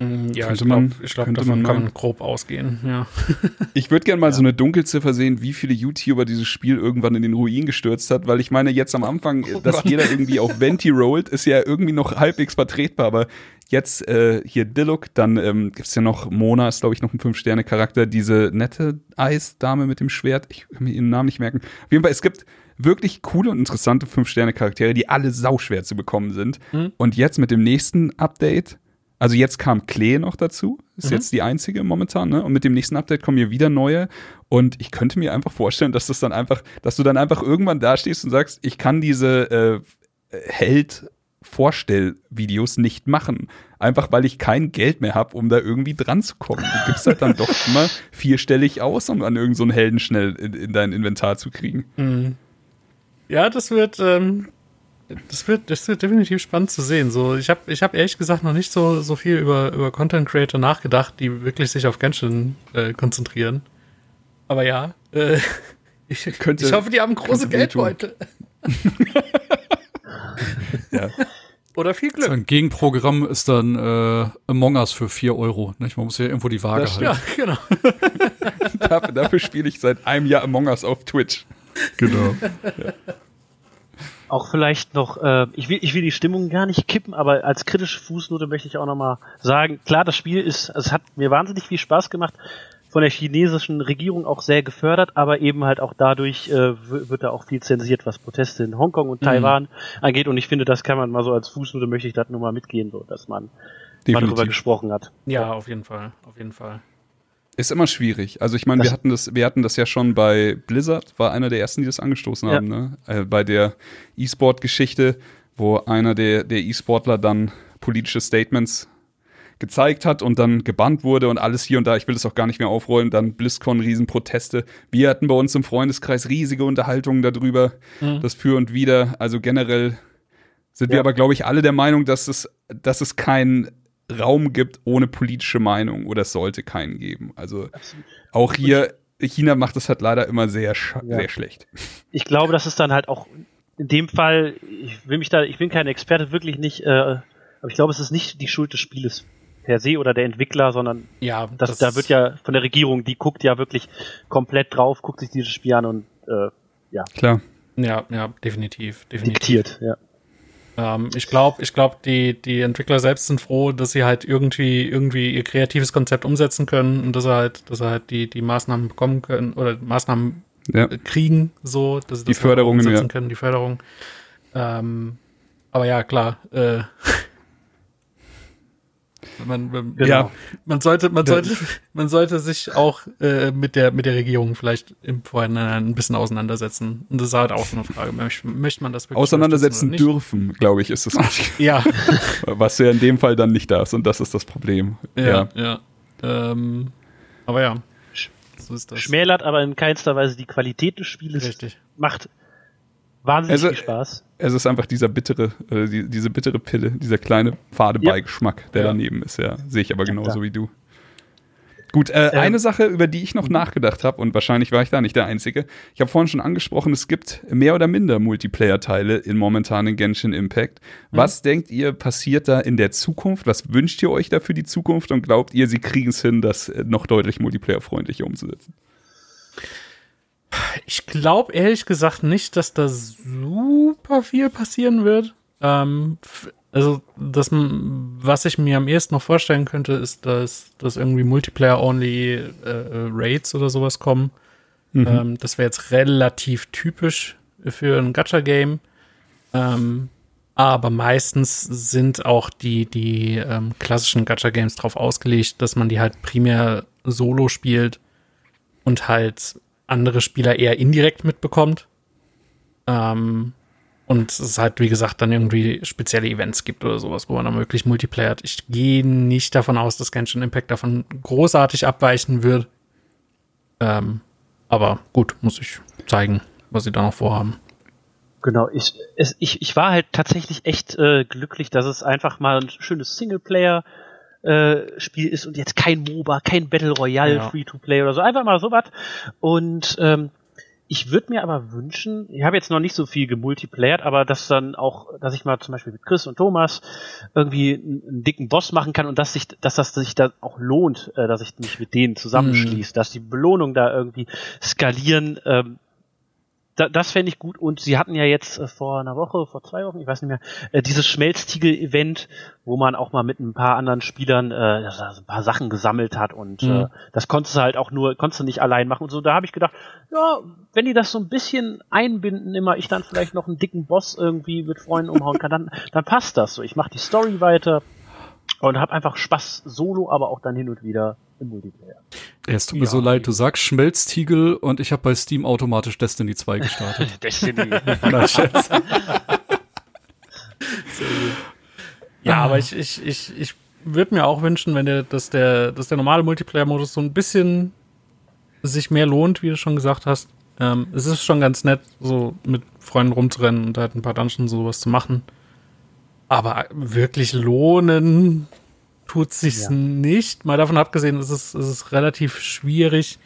Mm, ja, könnte ich glaube, glaub, davon man kann man grob ausgehen, ja. Ich würde gerne mal ja. so eine Dunkelziffer sehen, wie viele YouTuber dieses Spiel irgendwann in den Ruin gestürzt hat, weil ich meine, jetzt am Anfang, oh dass Gott. jeder irgendwie auf Venti rollt, ist ja irgendwie noch halbwegs vertretbar, aber jetzt äh, hier Dilluk, dann ähm, gibt es ja noch Mona, ist glaube ich noch ein Fünf-Sterne-Charakter, diese nette Eisdame mit dem Schwert, ich kann mir ihren Namen nicht merken. Auf jeden Fall, es gibt wirklich coole und interessante Fünf-Sterne-Charaktere, die alle sauschwer zu bekommen sind. Mhm. Und jetzt mit dem nächsten Update also jetzt kam Klee noch dazu, ist mhm. jetzt die einzige momentan, ne? Und mit dem nächsten Update kommen hier wieder neue. Und ich könnte mir einfach vorstellen, dass das dann einfach, dass du dann einfach irgendwann da stehst und sagst, ich kann diese äh, Held Vorstellvideos nicht machen. Einfach weil ich kein Geld mehr habe, um da irgendwie dran zu kommen. Du gibst halt dann doch immer vierstellig aus, um an irgendeinen so Helden schnell in, in, dein Inventar zu kriegen. Mhm. Ja, das wird, ähm, das wird, das wird definitiv spannend zu sehen. So, ich habe, ich habe ehrlich gesagt noch nicht so, so viel über, über Content Creator nachgedacht, die wirklich sich auf Genshin äh, konzentrieren. Aber ja, äh, ich, könnte, ich hoffe, die haben große Geldbeutel. ja. Oder viel Glück. Ein Gegenprogramm ist dann äh, Among Us für 4 Euro. Nicht? Man muss ja irgendwo die Waage halten. Ja, genau. dafür, dafür spiele ich seit einem Jahr Among Us auf Twitch. Genau. Ja. Auch vielleicht noch, äh, ich, will, ich will die Stimmung gar nicht kippen, aber als kritische Fußnote möchte ich auch nochmal sagen, klar, das Spiel ist, es hat mir wahnsinnig viel Spaß gemacht, von der chinesischen Regierung auch sehr gefördert, aber eben halt auch dadurch äh, wird da auch viel zensiert, was Proteste in Hongkong und mhm. Taiwan angeht. Und ich finde, das kann man mal so als Fußnote möchte ich das nur mal mitgehen, so dass man Definitiv. mal darüber gesprochen hat. Ja, auf jeden Fall, auf jeden Fall. Ist immer schwierig. Also ich meine, wir hatten das, wir hatten das ja schon bei Blizzard, war einer der ersten, die das angestoßen ja. haben, ne? Äh, bei der E-Sport-Geschichte, wo einer der, der E-Sportler dann politische Statements gezeigt hat und dann gebannt wurde und alles hier und da, ich will das auch gar nicht mehr aufrollen, dann BlizzCon, Riesenproteste. Wir hatten bei uns im Freundeskreis riesige Unterhaltungen darüber, mhm. das für und wieder. Also generell sind ja. wir aber, glaube ich, alle der Meinung, dass es, dass es kein Raum gibt ohne politische Meinung oder es sollte keinen geben. Also auch hier, China macht das halt leider immer sehr, ja. sehr schlecht. Ich glaube, das ist dann halt auch in dem Fall, ich will mich da, ich bin kein Experte, wirklich nicht, äh, aber ich glaube, es ist nicht die Schuld des Spieles per se oder der Entwickler, sondern Ja, das, da wird ja von der Regierung, die guckt ja wirklich komplett drauf, guckt sich dieses Spiel an und äh, Klar. Ja, ja, definitiv, definitiv. diktiert. Ja. Ähm, ich glaube, ich glaube, die, die Entwickler selbst sind froh, dass sie halt irgendwie, irgendwie ihr kreatives Konzept umsetzen können und dass sie halt, dass sie halt die, die Maßnahmen bekommen können oder Maßnahmen Ja. kriegen, so, dass sie Die das Förderungen, umsetzen ja. können, die Förderung. Ähm, aber ja, klar, äh, man, man, Genau. Ja. man sollte, man sollte, man sollte sich auch äh, mit der mit der Regierung vielleicht im Vorhinein ein bisschen auseinandersetzen. Und das ist halt auch so eine Frage. Möcht, möchte man das wirklich Auseinandersetzen dürfen, glaube ich, ist das nicht? Ja, Was ja in dem Fall dann nicht darfst und das ist das Problem. ja, ja. Ähm, aber ja, so ist das. Schmälert aber in keinster Weise die Qualität des Spieles. Richtig. Macht wahnsinnig Also, viel Spaß. Es ist einfach dieser bittere, äh, die, diese bittere Pille, dieser kleine fade Ja. Beigeschmack, der Ja. daneben ist, ja. Sehe ich aber genauso klar. wie du. Gut, äh, Ähm, eine Sache, über die ich noch nachgedacht habe, und wahrscheinlich war ich da nicht der Einzige. Ich habe vorhin schon angesprochen, es gibt mehr oder minder Multiplayer-Teile in momentanen Genshin Impact. Was denkt ihr, passiert da in der Zukunft? Was wünscht ihr euch da für die Zukunft? Und glaubt ihr, sie kriegen es hin, das äh, noch deutlich multiplayer-freundlicher umzusetzen? Ich glaube ehrlich gesagt nicht, dass da super viel passieren wird. Ähm, also, das, was ich mir am ehesten noch vorstellen könnte, ist, dass, dass irgendwie Multiplayer-only äh, äh, Raids oder sowas kommen. Ähm, das wäre jetzt relativ typisch für ein Gacha-Game. Ähm, aber meistens sind auch die, die ähm, klassischen Gacha-Games darauf ausgelegt, dass man die halt primär solo spielt und halt andere Spieler eher indirekt mitbekommt. Ähm, und es halt, wie gesagt, dann irgendwie spezielle Events gibt oder sowas, wo man dann möglich Multiplayer hat. Ich gehe nicht davon aus, dass Genshin Impact davon großartig abweichen wird. Ähm, aber gut, muss ich zeigen, was sie da noch vorhaben. Genau, ich, es, ich, ich war halt tatsächlich echt äh, glücklich, dass es einfach mal ein schönes Singleplayer äh, Spiel ist und jetzt kein MOBA, kein Battle Royale, Ja. Free-to-Play oder so, einfach mal sowas. Und ähm, ich würde mir aber wünschen, ich habe jetzt noch nicht so viel gemultiplayert, aber dass dann auch, dass ich mal zum Beispiel mit Chris und Thomas irgendwie einen, dicken Boss machen kann und dass sich, dass das sich da auch lohnt, äh, dass ich mich mit denen zusammenschließe, dass die Belohnung da irgendwie skalieren. Ähm, da, das fände ich gut. Und sie hatten ja jetzt äh, vor einer Woche, vor zwei Wochen, ich weiß nicht mehr, äh, dieses Schmelztiegel-Event, wo man auch mal mit ein paar anderen Spielern äh, ein paar Sachen gesammelt hat und Mhm. äh, das konntest du halt auch nur, konntest du nicht allein machen und so. Da habe ich gedacht, ja, wenn die das so ein bisschen einbinden, immer ich dann vielleicht noch einen dicken Boss irgendwie mit Freunden umhauen kann, dann, dann passt das so. Ich mache die Story weiter und habe einfach Spaß solo, aber auch dann hin und wieder im Multiplayer. Ja, es tut mir so leid, du sagst Schmelztiegel und ich habe bei Steam automatisch Destiny 2 gestartet. Destiny. Na, Schätz. Ja, aber ich, ich, ich, ich würde mir auch wünschen, wenn der, dass der, dass der normale Multiplayer-Modus so ein bisschen sich mehr lohnt, wie du schon gesagt hast. Ähm, es ist schon ganz nett, so mit Freunden rumzurennen und halt ein paar Dungeons und sowas zu machen. Aber wirklich lohnen tut sich's Ja. nicht. Mal davon abgesehen, ist es, ist es relativ schwierig,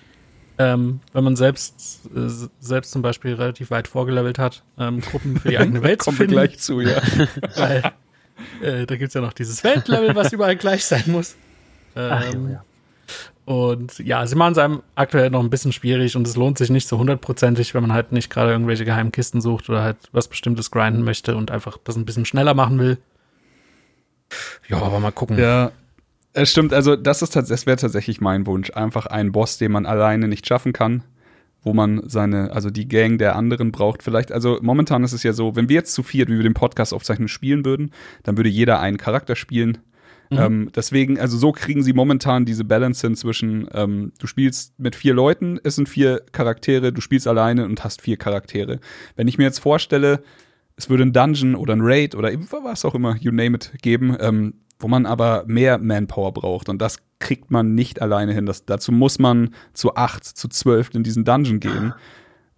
ähm, wenn man selbst, äh, selbst zum Beispiel relativ weit vorgelevelt hat, ähm, Gruppen für die eigene Welt zu Kommen wir finden. gleich zu, ja. Weil äh, da gibt's ja noch dieses Weltlevel, was überall gleich sein muss. Ach, Ähm, ja. Und ja, sie machen es einem aktuell noch ein bisschen schwierig und es lohnt sich nicht so hundertprozentig, wenn man halt nicht gerade irgendwelche geheimen Kisten sucht oder halt was Bestimmtes grinden möchte und einfach das ein bisschen schneller machen will. Ja, aber mal gucken. Ja, es stimmt. Also, das ist das wäre tatsächlich mein Wunsch. Einfach ein Boss, den man alleine nicht schaffen kann, wo man seine, also die Gang der anderen braucht. Vielleicht, also momentan ist es ja so, wenn wir jetzt zu viert, wie wir den Podcast aufzeichnen, spielen würden, dann würde jeder einen Charakter spielen. Ähm, deswegen, also so kriegen sie momentan diese Balance hin zwischen, ähm, du spielst mit vier Leuten, es sind vier Charaktere, du spielst alleine und hast vier Charaktere. Wenn ich mir jetzt vorstelle, es würde ein Dungeon oder ein Raid oder was auch immer, you name it, geben, ähm, wo man aber mehr Manpower braucht. Und das kriegt man nicht alleine hin. Das, dazu muss man zu acht, zu zwölf in diesen Dungeon gehen.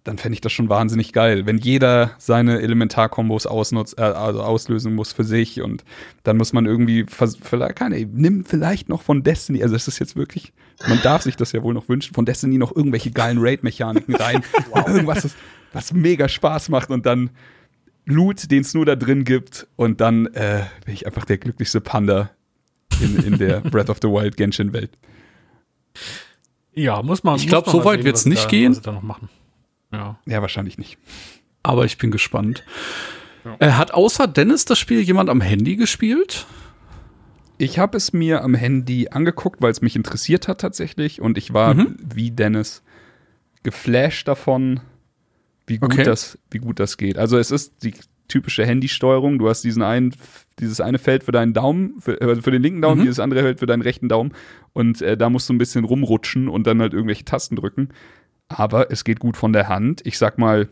Dann fände ich das schon wahnsinnig geil, wenn jeder seine Elementarkombos ausnutzt, äh, also auslösen muss für sich und dann muss man irgendwie, vielleicht, keine, nimm vielleicht noch von Destiny, also es ist jetzt wirklich, man darf sich das ja wohl noch wünschen, von Destiny noch irgendwelche geilen Raid-Mechaniken rein, irgendwas, was, was mega Spaß macht und dann Loot, den es nur da drin gibt und dann äh, bin ich einfach der glücklichste Panda in, in der Breath of the Wild Genshin-Welt. Ja, muss man. Ich muss glaub, man so weit was sie nicht da, gehen. Was sie da noch machen. Ja. Ja, wahrscheinlich nicht. Aber ich bin gespannt. Äh, hat außer Dennis das Spiel jemand am Handy gespielt? Ich habe es mir am Handy angeguckt, weil es mich interessiert hat tatsächlich. Und ich war Mhm. wie Dennis geflasht davon, wie gut, Okay. das, wie gut das geht. Also es ist die typische Handysteuerung. Du hast diesen einen, dieses eine Feld für deinen Daumen, für, äh, für den linken Daumen, Mhm. dieses andere Feld für deinen rechten Daumen. Und äh, da musst du ein bisschen rumrutschen und dann halt irgendwelche Tasten drücken. Aber es geht gut von der Hand. Ich sag mal,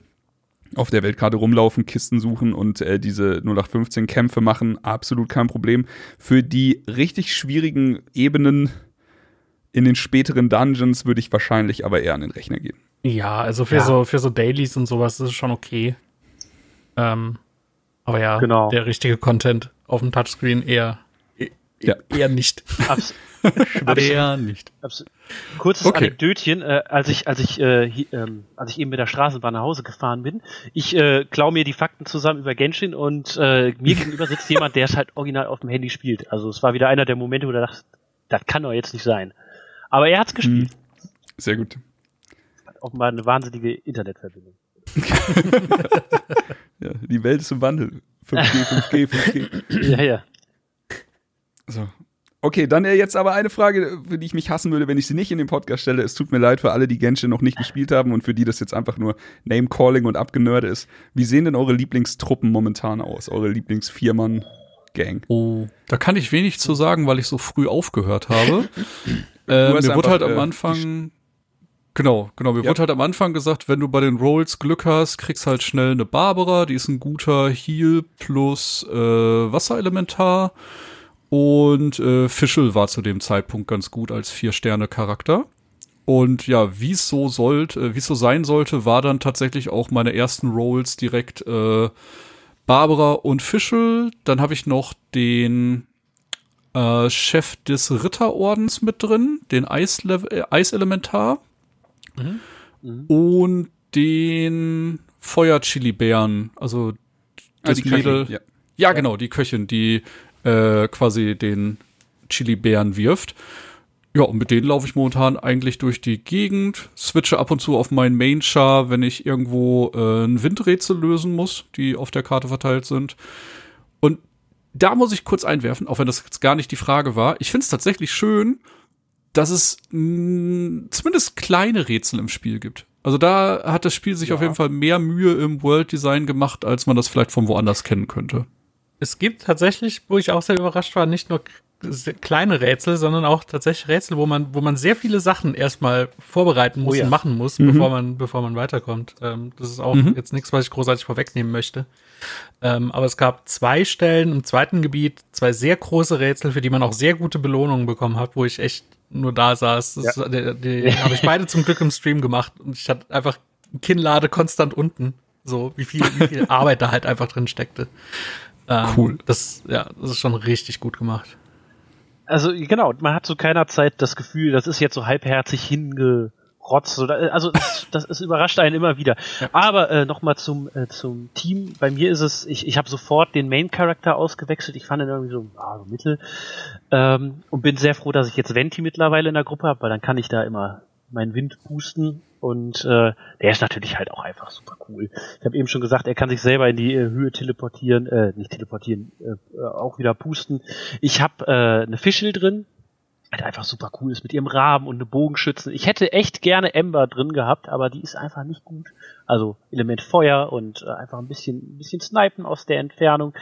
auf der Weltkarte rumlaufen, Kisten suchen und äh, diese 0815 Kämpfe machen, absolut kein Problem. Für die richtig schwierigen Ebenen in den späteren Dungeons würde ich wahrscheinlich aber eher an den Rechner gehen. Ja, also für Ja. so für so Dailies und sowas ist es schon okay. Ähm, aber ja, Genau. der richtige Content auf dem Touchscreen eher e- Ja. eher nicht. Abs Wer nicht. Kurzes Okay. Anekdötchen, äh, als ich, als ich, äh, hi, ähm, als ich eben mit der Straßenbahn nach Hause gefahren bin, ich äh, klau mir die Fakten zusammen über Genshin und äh, mir gegenüber sitzt jemand, der es halt original auf dem Handy spielt. Also es war wieder einer der Momente, wo du dachtest, das kann doch jetzt nicht sein. Aber er hat's gespielt. Sehr gut. Offenbar eine wahnsinnige Internetverbindung. Ja, die Welt ist im Wandel. 5G, 5G, 5G. ja, ja. So. Okay, dann jetzt aber eine Frage, für die ich mich hassen würde, wenn ich sie nicht in den Podcast stelle. Es tut mir leid für alle, die Genshin noch nicht gespielt haben und für die das jetzt einfach nur Name-Calling und Abgenörde ist. Wie sehen denn eure Lieblingstruppen momentan aus? Eure Lieblings-Viermann-Gang? Oh, da kann ich wenig zu sagen, weil ich so früh aufgehört habe. äh, mir wurde halt am äh, Anfang, genau, genau, mir Ja. wurde halt am Anfang gesagt, wenn du bei den Rolls Glück hast, kriegst halt schnell eine Barbara, die ist ein guter Heal plus äh, Wasserelementar. Und äh, Fischl war zu dem Zeitpunkt ganz gut als Vier-Sterne-Charakter. Und ja, wie es so sollte, wie es so sein sollte, war dann tatsächlich auch meine ersten Rolls direkt äh, Barbara und Fischl. Dann habe ich noch den äh, Chef des Ritterordens mit drin, den Eislev- äh, Eiselementar. Und den Feuer-Chili-Bären, also das Ah, die Köchin, Mädel. ja. Ja, genau, die Köchin, die äh, quasi den Chili-Bären wirft. Ja, und mit denen laufe ich momentan eigentlich durch die Gegend, switche ab und zu auf meinen Main-Char, wenn ich irgendwo äh, ein Windrätsel lösen muss, die auf der Karte verteilt sind. Und da muss ich kurz einwerfen, auch wenn das jetzt gar nicht die Frage war. Ich finde es tatsächlich schön, dass es mh, zumindest kleine Rätsel im Spiel gibt. Also da hat das Spiel sich auf jeden Fall mehr Mühe im World Design gemacht, als man das vielleicht von woanders kennen könnte. Es gibt tatsächlich, wo ich auch sehr überrascht war, nicht nur kleine Rätsel, sondern auch tatsächlich Rätsel, wo man, wo man sehr viele Sachen erstmal vorbereiten muss Oh ja. und machen muss, bevor man, bevor man weiterkommt. Ähm, das ist auch jetzt nichts, was ich großartig vorwegnehmen möchte. Ähm, aber es gab zwei Stellen im zweiten Gebiet, zwei sehr große Rätsel, für die man auch sehr gute Belohnungen bekommen hat, wo ich echt nur da saß. Das Ja. die die habe ich beide zum Glück im Stream gemacht und ich hatte einfach Kinnlade konstant unten. So, wie viel, wie viel Arbeit da halt einfach drin steckte. Ähm, Cool. Das, ja, das ist schon richtig gut gemacht. Also genau, man hat zu keiner Zeit das Gefühl, das ist jetzt so halbherzig hingerotzt. Oder, also das, das ist überrascht einen immer wieder. Aber äh, nochmal zum, äh, zum Team. Bei mir ist es, ich, ich habe sofort den Main-Charakter ausgewechselt. Ich fand ihn irgendwie so, ah, so mittel. Ähm, und bin sehr froh, dass ich jetzt Venti mittlerweile in der Gruppe habe, weil dann kann ich da immer meinen Wind pusten. Und äh, der ist natürlich halt auch einfach super cool. Ich habe eben schon gesagt, er kann sich selber in die äh, Höhe teleportieren, äh, nicht teleportieren, äh, äh, auch wieder pusten. Ich habe äh, eine Fischel drin, die einfach super cool ist mit ihrem Rahmen und eine Bogenschützen. Ich hätte echt gerne Ember drin gehabt, aber die ist einfach nicht gut. Also Element Feuer und äh, einfach ein bisschen, ein bisschen snipen aus der Entfernung.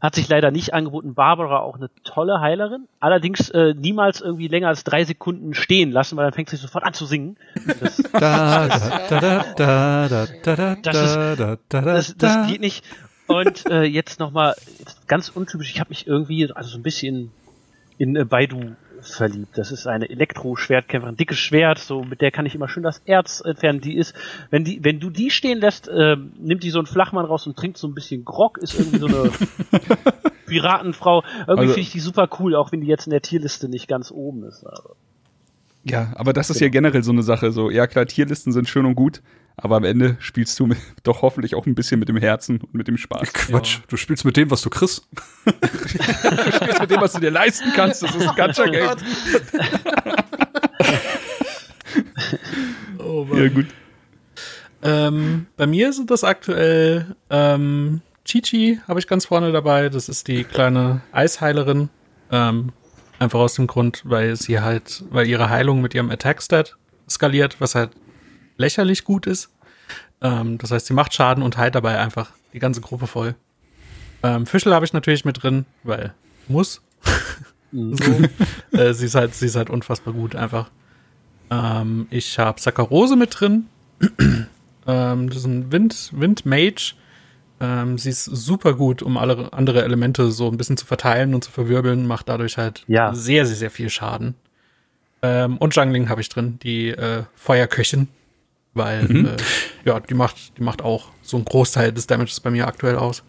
Hat sich leider nicht angeboten. Barbara auch eine tolle Heilerin. Allerdings äh, niemals irgendwie länger als drei Sekunden stehen lassen, weil dann fängt sie sofort an zu singen. Das geht nicht. Und äh, jetzt nochmal, ganz untypisch, ich habe mich irgendwie, also so ein bisschen in äh, Baidu verliebt. Das ist eine Elektro-Schwertkämpferin, dickes Schwert, so mit der kann ich immer schön das Erz entfernen. Die ist, wenn die, wenn du die stehen lässt, äh, nimmt die so einen Flachmann raus und trinkt so ein bisschen Grog, ist irgendwie so eine Piratenfrau. Irgendwie Also- finde ich die super cool, auch wenn die jetzt in der Tierliste nicht ganz oben ist. Aber Ja, aber das ist ja generell so eine Sache. So, ja klar, Tierlisten sind schön und gut, aber am Ende spielst du mit, doch hoffentlich auch ein bisschen mit dem Herzen und mit dem Spaß. Quatsch, du spielst mit dem, was du kriegst. Du spielst mit dem, was du dir leisten kannst. Das ist ein Gacha-Game. Oh ja, gut. Ähm, bei mir sind das aktuell ähm, Chichi, habe ich ganz vorne dabei. Das ist die kleine Eisheilerin. Ähm, einfach aus dem Grund, weil sie halt, weil ihre Heilung mit ihrem Attack-Stat skaliert, was halt lächerlich gut ist. Ähm, das heißt, sie macht Schaden und heilt dabei einfach die ganze Gruppe voll. Ähm, Fischl habe ich natürlich mit drin, weil muss. so. äh, sie, ist halt, sie ist halt unfassbar gut einfach. Ähm, ich habe Saccharose mit drin. ähm, das ist ein Wind, Windmage. Ähm, sie ist super gut, um alle andere Elemente so ein bisschen zu verteilen und zu verwirbeln, macht dadurch halt Ja. sehr, sehr, sehr viel Schaden. Ähm, und Jungling habe ich drin, die äh, Feuerköchin, weil äh, ja, die macht, die macht auch so einen Großteil des Damages bei mir aktuell aus.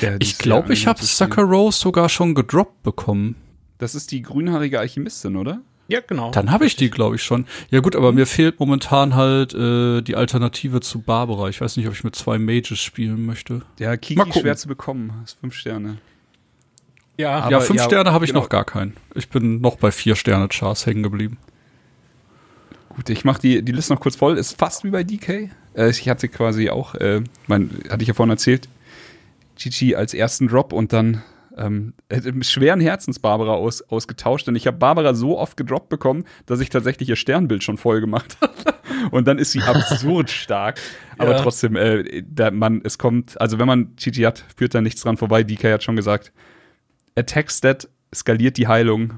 Ja, Ich glaube, ja ich habe. Sucker Rose sogar schon gedroppt bekommen. Das ist die grünhaarige Alchemistin, oder? Ja, genau. Dann habe ich die, glaube ich, schon. Ja gut, aber mir fehlt momentan halt äh, die Alternative zu Barbara. Ich weiß nicht, ob ich mit zwei Mages spielen möchte. Der Mal Kiki schwer zu bekommen. Das ist fünf Sterne. ja, Aber ja, fünf ja, Sterne habe ich genau. noch gar keinen. Ich bin noch bei vier Sterne Chars hängen geblieben. Gut, ich mache die, die Liste noch kurz voll. Ist fast wie bei DK. Äh, ich hatte quasi auch, äh, mein, hatte ich ja vorhin erzählt, Chichi als ersten Drop und dann ähm, äh, mit schweren Herzens Barbara aus, ausgetauscht. Denn ich habe Barbara so oft gedroppt bekommen, dass ich tatsächlich ihr Sternbild schon voll gemacht habe. und dann ist sie absurd stark. Aber Ja. trotzdem, äh, da man, es kommt, also wenn man Chichi hat, führt da nichts dran vorbei. DK hat schon gesagt, Attack Stat skaliert die Heilung.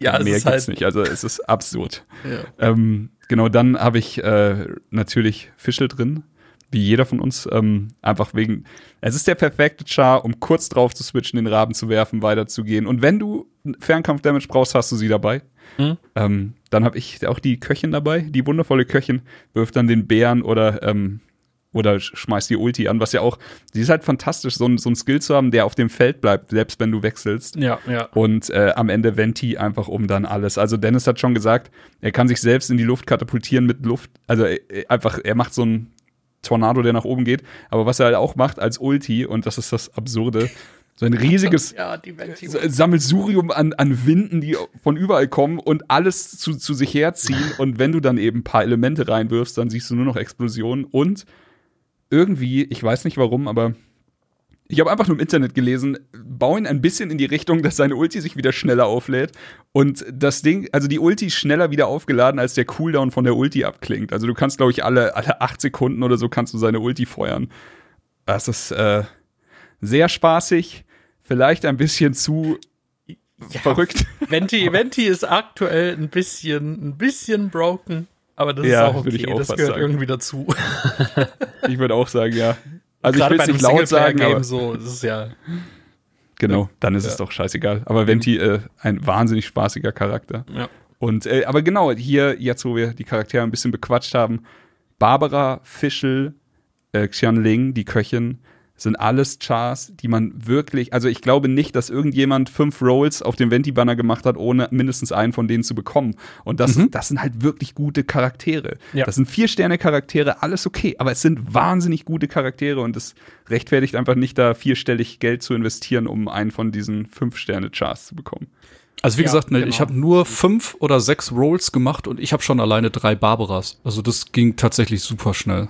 Ja, es Mehr gibt's halt- nicht. Also es ist absurd. ja. Ähm, genau, dann habe ich äh, natürlich Fischl drin, wie jeder von uns. Ähm, einfach wegen, es ist der perfekte Char, um kurz drauf zu switchen, den Raben zu werfen, weiterzugehen. Und wenn du Fernkampf-Damage brauchst, hast du sie dabei. Mhm. Ähm, dann habe ich auch die Köchin dabei, die wundervolle Köchin, wirft dann den Bären oder ähm, oder sch- schmeißt die Ulti an, was ja auch, sie ist halt fantastisch, so, ein- so ein Skill zu haben, der auf dem Feld bleibt, selbst wenn du wechselst. ja, ja. Und äh, am Ende Venti einfach um dann alles. Also Dennis hat schon gesagt, er kann sich selbst in die Luft katapultieren mit Luft. Also äh, einfach, er macht so einen Tornado, der nach oben geht. Aber was er halt auch macht als Ulti, und das ist das Absurde, so ein riesiges Ja, Sammelsurium an, an Winden, die von überall kommen und alles zu, zu sich herziehen. Und wenn du dann eben ein paar Elemente reinwirfst, dann siehst du nur noch Explosionen. Und irgendwie, ich weiß nicht warum, aber ich habe einfach nur im Internet gelesen, bau ihn ein bisschen in die Richtung, dass seine Ulti sich wieder schneller auflädt. Und das Ding, also die Ulti ist schneller wieder aufgeladen, als der Cooldown von der Ulti abklingt. Also du kannst, glaube ich, alle, alle acht Sekunden oder so kannst du seine Ulti feuern. Das ist äh, sehr spaßig, vielleicht ein bisschen zu verrückt. Venti, Venti ist aktuell ein bisschen, ein bisschen broken, aber das Ja, ist auch ich okay. auch das gehört sagen. irgendwie dazu. Ich würde auch sagen, ja. Also ich Gerade will bei es nicht laut sagen, aber so, das ist ja. genau, dann ist es doch scheißegal. Aber Venti, äh, ein wahnsinnig spaßiger Charakter. ja. Und äh, aber genau, hier, jetzt wo wir die Charaktere ein bisschen bequatscht haben, Barbara, Fischl, äh, Xianling, die Köchin, sind alles Chars, die man wirklich, also ich glaube nicht, dass irgendjemand fünf Rolls auf dem Venti-Banner gemacht hat, ohne mindestens einen von denen zu bekommen. Und das, das sind halt wirklich gute Charaktere. Ja. Das sind Vier-Sterne-Charaktere, alles okay, aber es sind wahnsinnig gute Charaktere und es rechtfertigt einfach nicht, da vierstellig Geld zu investieren, um einen von diesen Fünf-Sterne-Chars zu bekommen. Also wie Ja, gesagt, ne, genau. ich habe nur fünf oder sechs Rolls gemacht und ich habe schon alleine drei Barbaras. Also das ging tatsächlich super schnell.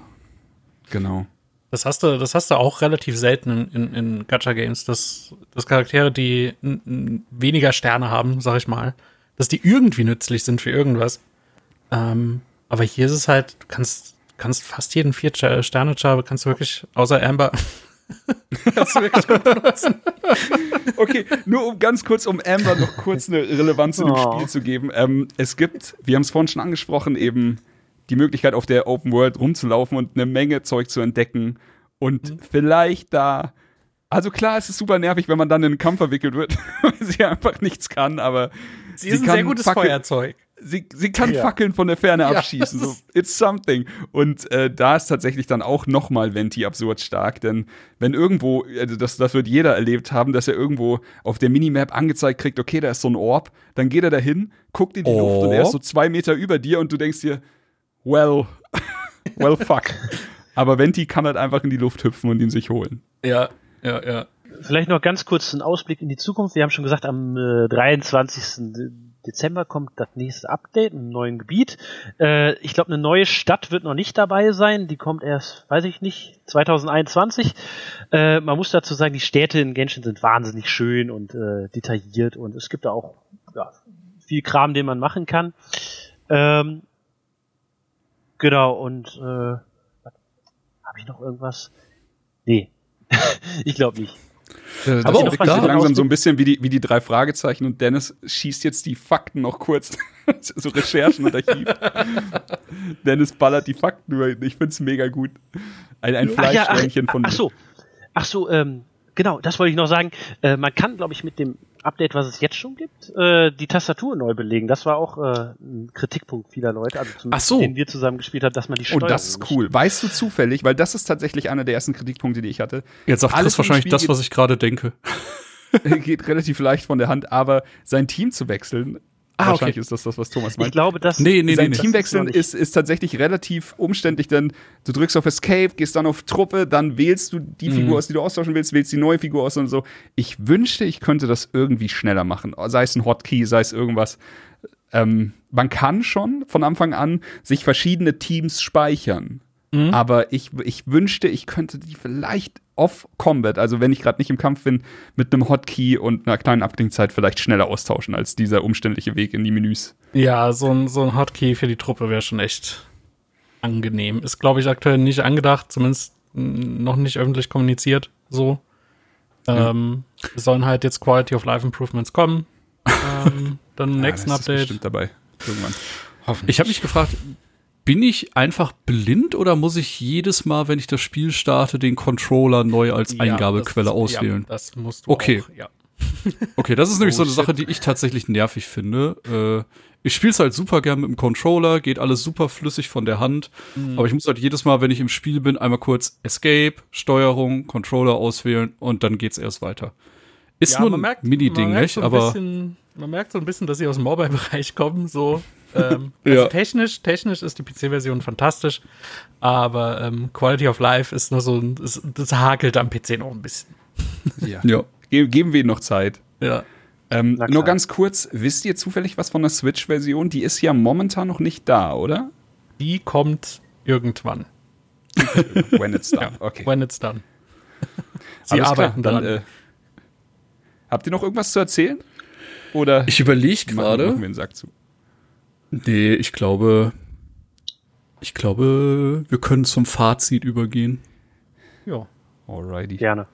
Genau. Das hast du, das hast du auch relativ selten in, in, in Gacha-Games, dass, dass Charaktere, die weniger Sterne haben, sag ich mal, dass die irgendwie nützlich sind für irgendwas. Ähm, aber hier ist es halt, du kannst, kannst fast jeden vier Sterne Char kannst du wirklich, außer Amber, kannst du wirklich gut benutzen. Okay, nur um ganz kurz, um Amber noch kurz eine Relevanz in dem Oh. Spiel zu geben. Ähm, es gibt, wir haben es vorhin schon angesprochen, eben die Möglichkeit, auf der Open World rumzulaufen und eine Menge Zeug zu entdecken. Und Mhm. vielleicht da. Also klar, es ist super nervig, wenn man dann in einen Kampf verwickelt wird, weil sie einfach nichts kann, aber Sie ist ein sehr gutes Fackel- Feuerzeug. sie, sie kann Ja. Fackeln von der Ferne Ja, abschießen. das So, it's something. Und äh, da ist tatsächlich dann auch noch mal Venti absurd stark, denn wenn irgendwo, also das, das wird jeder erlebt haben, dass er irgendwo auf der Minimap angezeigt kriegt, okay, da ist so ein Orb, dann geht er dahin, guckt in die Luft und er ist so zwei Meter über dir und du denkst dir, well, well, fuck. Aber Venti kann halt einfach in die Luft hüpfen und ihn sich holen. Ja, ja, ja. Vielleicht noch ganz kurz ein Ausblick in die Zukunft. Wir haben schon gesagt, am äh, 23. De- Dezember kommt das nächste Update im neuen Gebiet. Äh, ich glaube, eine neue Stadt wird noch nicht dabei sein. Die kommt erst, weiß ich nicht, 2021. Äh, man muss dazu sagen, die Städte in Genshin sind wahnsinnig schön und äh, detailliert und es gibt da auch ja, viel Kram, den man machen kann. Ähm, genau, und äh, habe ich noch irgendwas? Nee. ich glaube nicht. Äh, Aber das auch da- langsam so ein bisschen wie die, wie die drei Fragezeichen und Dennis schießt jetzt die Fakten noch kurz. so Recherchen und Archiv. Dennis ballert die Fakten über. Ich find's mega gut. Ein, ein Ach ja, ach, von ach so, ach so, ähm, genau, das wollte ich noch sagen. Äh, man kann, glaube ich, mit dem Update, was es jetzt schon gibt, äh, die Tastatur neu belegen. Das war auch äh, ein Kritikpunkt vieler Leute, also zumindest Ach so. den wir zusammen gespielt haben, dass man die Oh, Steuerung das ist nicht- cool. Weißt du zufällig, weil das ist tatsächlich einer der ersten Kritikpunkte, die ich hatte. Jetzt sagt Alles Chris wahrscheinlich das, was ich gerade denke. Geht relativ leicht von der Hand, aber sein Team zu wechseln, Ah, wahrscheinlich okay. ist das das, was Thomas Ich meint. glaube, dass Nee, nee, Sein nee. Team Das wechseln noch nicht. ist, ist tatsächlich relativ umständlich, denn du drückst auf Escape, gehst dann auf Truppe, dann wählst du die Figur aus, die du austauschen willst, wählst die neue Figur aus und so. Ich wünschte, ich könnte das irgendwie schneller machen. Sei es ein Hotkey, sei es irgendwas. Ähm, man kann schon von Anfang an sich verschiedene Teams speichern. Aber ich, ich wünschte, ich könnte die vielleicht off-Combat, also wenn ich gerade nicht im Kampf bin, mit einem Hotkey und einer kleinen Abklingzeit vielleicht schneller austauschen als dieser umständliche Weg in die Menüs. Ja, so ein, so ein Hotkey für die Truppe wäre schon echt angenehm. Ist, glaube ich, aktuell nicht angedacht, zumindest noch nicht öffentlich kommuniziert. So. Ähm, es sollen halt jetzt Quality of Life Improvements kommen. ähm, dann im nächsten Ja, das Ist Update. bestimmt dabei. Irgendwann. Hoffentlich. Ich habe mich gefragt, bin ich einfach blind oder muss ich jedes Mal, wenn ich das Spiel starte, den Controller neu als Ja, Eingabequelle das, auswählen? Ja, das musst du Okay. auch, ja. Okay, das ist nämlich Oh, so eine shit. Sache, die ich tatsächlich nervig finde. Äh, ich spiele es halt super gern mit dem Controller, geht alles super flüssig von der Hand. Mhm. Aber ich muss halt jedes Mal, wenn ich im Spiel bin, einmal kurz Escape, Steuerung, Controller auswählen und dann geht's erst weiter. Ist Ja, nur ein Mini-Ding, nicht? so ein Aber Bisschen, man merkt so ein bisschen, dass sie aus dem Mobile-Bereich kommen. So. Ähm, Ja. also technisch, technisch ist die PC-Version fantastisch, aber ähm, Quality of Life ist nur so, ein- das, das hakelt am PC noch ein bisschen. Ja. ja. Ge geben wir ihm noch Zeit. Ja. Ähm, nur ganz kurz, wisst ihr zufällig was von der Switch-Version? Die ist ja momentan noch nicht da, oder? Die kommt irgendwann, When it's done. Okay. when it's done. Sie Alles arbeiten klar, dann, äh, habt ihr noch irgendwas zu erzählen? Oder Ich überlege machen, machen gerade. wir den Sack zu? Nee, ich glaube, ich glaube, wir können zum Fazit übergehen. ja. Alrighty. gerne.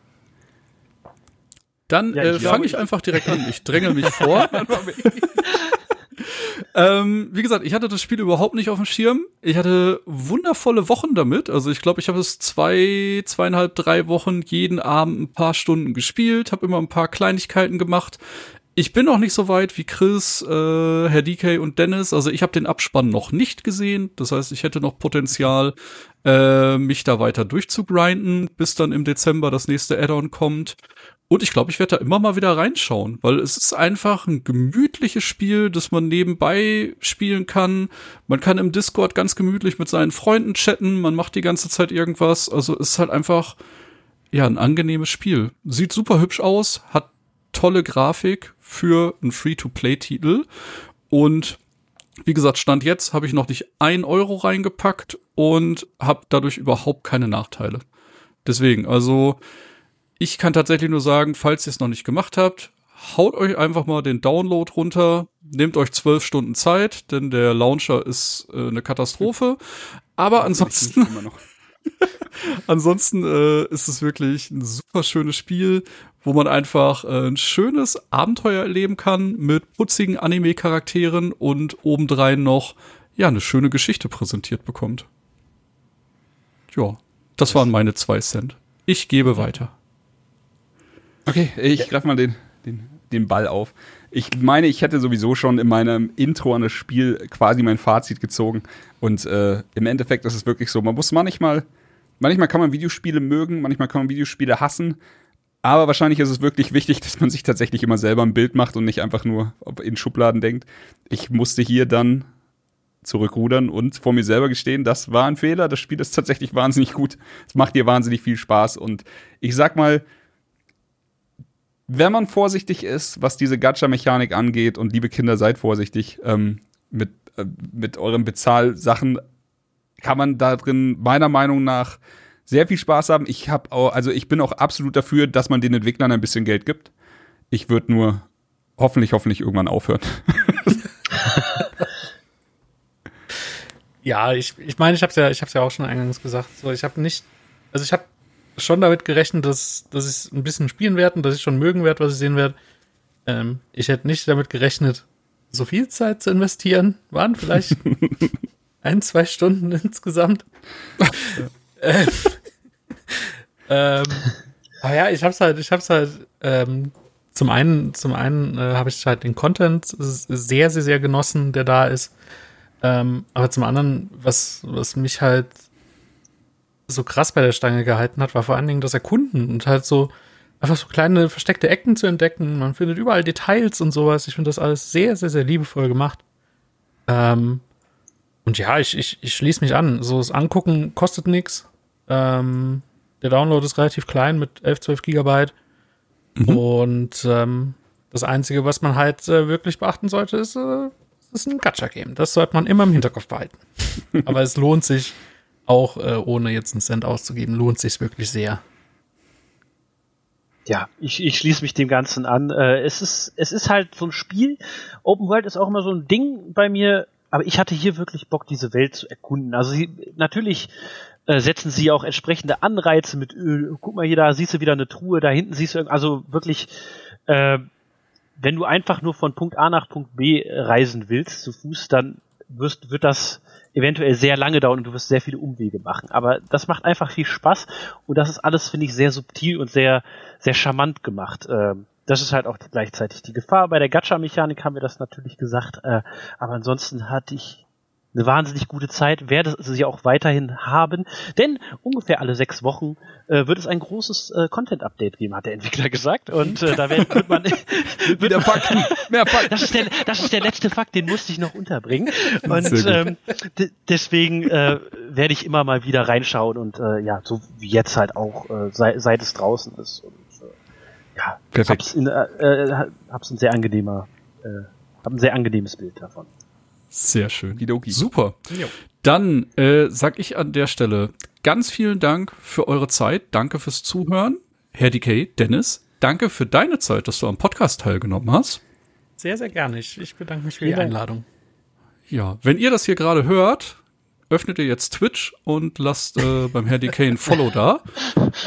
Dann Ja, äh, fange ich einfach direkt an. Ich dränge mich vor. ähm, wie gesagt, ich hatte das Spiel überhaupt nicht auf dem Schirm. Ich hatte wundervolle Wochen damit. Also ich glaube, ich habe es zwei, zweieinhalb, drei Wochen jeden Abend ein paar Stunden gespielt, habe immer ein paar Kleinigkeiten gemacht. Ich bin noch nicht so weit wie Chris, äh, Herr DK und Dennis. Also ich habe den Abspann noch nicht gesehen. Das heißt, ich hätte noch Potenzial, äh, mich da weiter durchzugrinden, bis dann im Dezember das nächste Add-on kommt. Und ich glaube, ich werde da immer mal wieder reinschauen, weil es ist einfach ein gemütliches Spiel, das man nebenbei spielen kann. Man kann im Discord ganz gemütlich mit seinen Freunden chatten, man macht die ganze Zeit irgendwas. Also es ist halt einfach, ja, ein angenehmes Spiel. Sieht super hübsch aus, hat tolle Grafik für einen Free-to-Play-Titel. Und wie gesagt, Stand jetzt habe ich noch nicht ein Euro reingepackt und habe dadurch überhaupt keine Nachteile. Deswegen, also ich kann tatsächlich nur sagen, falls ihr es noch nicht gemacht habt, haut euch einfach mal den Download runter, nehmt euch zwölf Stunden Zeit, denn der Launcher ist äh, eine Katastrophe. Aber ansonsten. Ansonsten äh, ist es wirklich ein super schönes Spiel, wo man einfach äh, ein schönes Abenteuer erleben kann mit putzigen Anime-Charakteren und obendrein noch ja eine schöne Geschichte präsentiert bekommt. Ja, das waren meine zwei Cent. Ich gebe weiter. Okay, ich greife mal den, den, den Ball auf. Ich meine, ich hätte sowieso schon in meinem Intro an das Spiel quasi mein Fazit gezogen. Und äh, im Endeffekt ist es wirklich so, man muss manchmal, manchmal kann man Videospiele mögen, manchmal kann man Videospiele hassen. Aber wahrscheinlich ist es wirklich wichtig, dass man sich tatsächlich immer selber ein Bild macht und nicht einfach nur in Schubladen denkt. Ich musste hier dann zurückrudern und vor mir selber gestehen, das war ein Fehler. Das Spiel ist tatsächlich wahnsinnig gut. Es macht dir wahnsinnig viel Spaß. Und ich sag mal, wenn man vorsichtig ist, was diese Gacha-Mechanik angeht, und liebe Kinder, seid vorsichtig ähm, mit, äh, mit euren Bezahlsachen, kann man da drin meiner Meinung nach sehr viel Spaß haben. Ich habe also ich bin auch absolut dafür, dass man den Entwicklern ein bisschen Geld gibt. Ich würde nur hoffentlich, hoffentlich irgendwann aufhören. ja, ich, ich meine, ich habe ja, ich habe ja auch schon eingangs gesagt. So, ich habe nicht, also ich habe schon damit gerechnet, dass, dass ich es ein bisschen spielen werde und dass ich schon mögen werde, was ich sehen werde. Ähm, ich hätte nicht damit gerechnet, so viel Zeit zu investieren. Waren vielleicht ein, zwei Stunden insgesamt. ähm, aber ja, ich hab's halt, ich hab's halt, ähm, zum einen, zum einen äh, habe ich halt den Content sehr, sehr, sehr genossen, der da ist. Ähm, aber zum anderen, was, was mich halt so krass bei der Stange gehalten hat, war vor allen Dingen das Erkunden und halt so einfach so kleine versteckte Ecken zu entdecken. Man findet überall Details und sowas. Ich finde das alles sehr, sehr, sehr liebevoll gemacht. Ähm, und ja, ich, ich, ich schließe mich an. So das Angucken kostet nichts. Ähm, der Download ist relativ klein mit 11, 12 Gigabyte. Mhm. Und ähm, das Einzige, was man halt äh, wirklich beachten sollte, ist, äh, ist ein Gacha-Game. Das sollte man immer im Hinterkopf behalten. Aber es lohnt sich, auch äh, ohne jetzt einen Cent auszugeben, lohnt sich wirklich sehr. Ja, ich, ich schließe mich dem Ganzen an. Äh, es, ist, es ist halt so ein Spiel. Open World ist auch immer so ein Ding bei mir, aber ich hatte hier wirklich Bock, diese Welt zu erkunden. Also sie, natürlich äh, setzen sie auch entsprechende Anreize mit Öl. Guck mal hier, da siehst du wieder eine Truhe, da hinten siehst du, also wirklich, äh, wenn du einfach nur von Punkt A nach Punkt B reisen willst zu Fuß, dann wirst, wird das eventuell sehr lange dauern und du wirst sehr viele Umwege machen. Aber das macht einfach viel Spaß und das ist alles, finde ich, sehr subtil und sehr, sehr charmant gemacht. Ähm, das ist halt auch gleichzeitig die Gefahr. Bei der Gacha-Mechanik haben wir das natürlich gesagt, äh, aber ansonsten hatte ich eine wahnsinnig gute Zeit, werde sie auch weiterhin haben, denn ungefähr alle sechs Wochen äh, wird es ein großes äh, Content-Update geben, hat der Entwickler gesagt. Und äh, da wird, wird man wieder Fakten, mehr Fakten. Das ist, der, das ist der letzte Fakt, den musste ich noch unterbringen. Und ähm, deswegen äh, werde ich immer mal wieder reinschauen und äh, ja, so wie jetzt halt auch, äh, sei, seit es draußen ist. Und, äh, ja, Perfekt. Hab's, in, äh, äh hab's ein sehr angenehmer, äh, hab ein sehr angenehmes Bild davon. Sehr schön. Kidoki. Super. Jo. Dann äh, sag ich an der Stelle ganz vielen Dank für eure Zeit. Danke fürs Zuhören. Herr DK, Dennis, danke für deine Zeit, dass du am Podcast teilgenommen hast. Sehr, sehr gerne. Ich, ich bedanke mich für die Einladung. Ja, wenn ihr das hier gerade hört, öffnet ihr jetzt Twitch und lasst äh, beim Herr DK ein Follow da.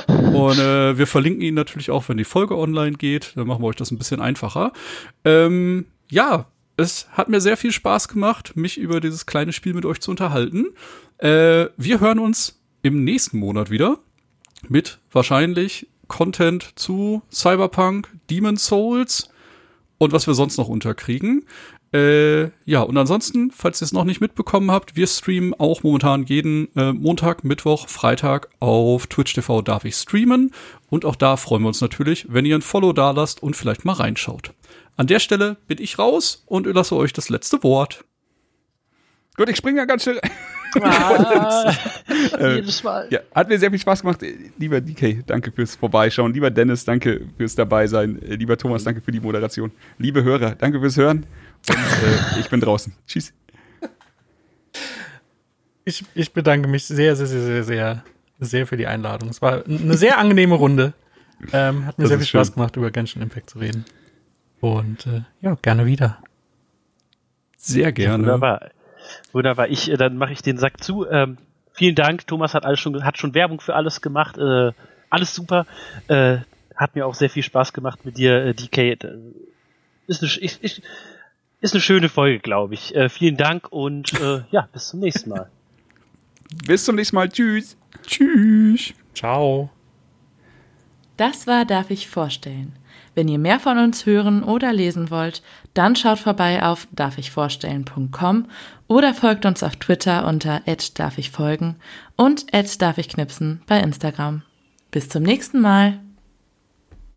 Und äh, wir verlinken ihn natürlich auch, wenn die Folge online geht. Dann machen wir euch das ein bisschen einfacher. Ähm, ja, es hat mir sehr viel Spaß gemacht, mich über dieses kleine Spiel mit euch zu unterhalten. Äh, wir hören uns im nächsten Monat wieder mit wahrscheinlich Content zu Cyberpunk, Demon Souls und was wir sonst noch unterkriegen. Äh, ja, und ansonsten, falls ihr es noch nicht mitbekommen habt, wir streamen auch momentan jeden äh, Montag, Mittwoch, Freitag auf Twitch TV darf ich streamen. Und auch da freuen wir uns natürlich, wenn ihr ein Follow da lasst und vielleicht mal reinschaut. An der Stelle bin ich raus und überlasse euch das letzte Wort. Gut, ich springe ja ganz schnell. Ah, äh, jedes Mal. Ja, hat mir sehr viel Spaß gemacht. Lieber DK, danke fürs Vorbeischauen. Lieber Dennis, danke fürs Dabeisein. Lieber Thomas, danke für die Moderation. Liebe Hörer, danke fürs Hören. Und äh, ich bin draußen. Tschüss. Ich, ich bedanke mich sehr, sehr, sehr, sehr, sehr, sehr für die Einladung. Es war eine sehr angenehme Runde. Ähm, hat mir das sehr viel Spaß schön. gemacht, über Genshin Impact zu reden. Und äh, ja, gerne wieder. Sehr gerne. Wunderbar. Wunderbar. Ich, äh, dann mache ich den Sack zu. Ähm, vielen Dank. Thomas hat alles schon, hat schon Werbung für alles gemacht. Äh, alles super. Äh, hat mir auch sehr viel Spaß gemacht mit dir, äh, DK. Äh, ist eine, ich, ich, ist eine schöne Folge, glaube ich. Äh, vielen Dank und äh, ja, bis zum nächsten Mal. Bis zum nächsten Mal. Tschüss. Tschüss. Ciao. Das war Darf ich vorstellen. Wenn ihr mehr von uns hören oder lesen wollt, dann schaut vorbei auf darfichvorstellen.com oder folgt uns auf Twitter unter darf ich folgen und darf ich knipsen bei Instagram. Bis zum nächsten Mal.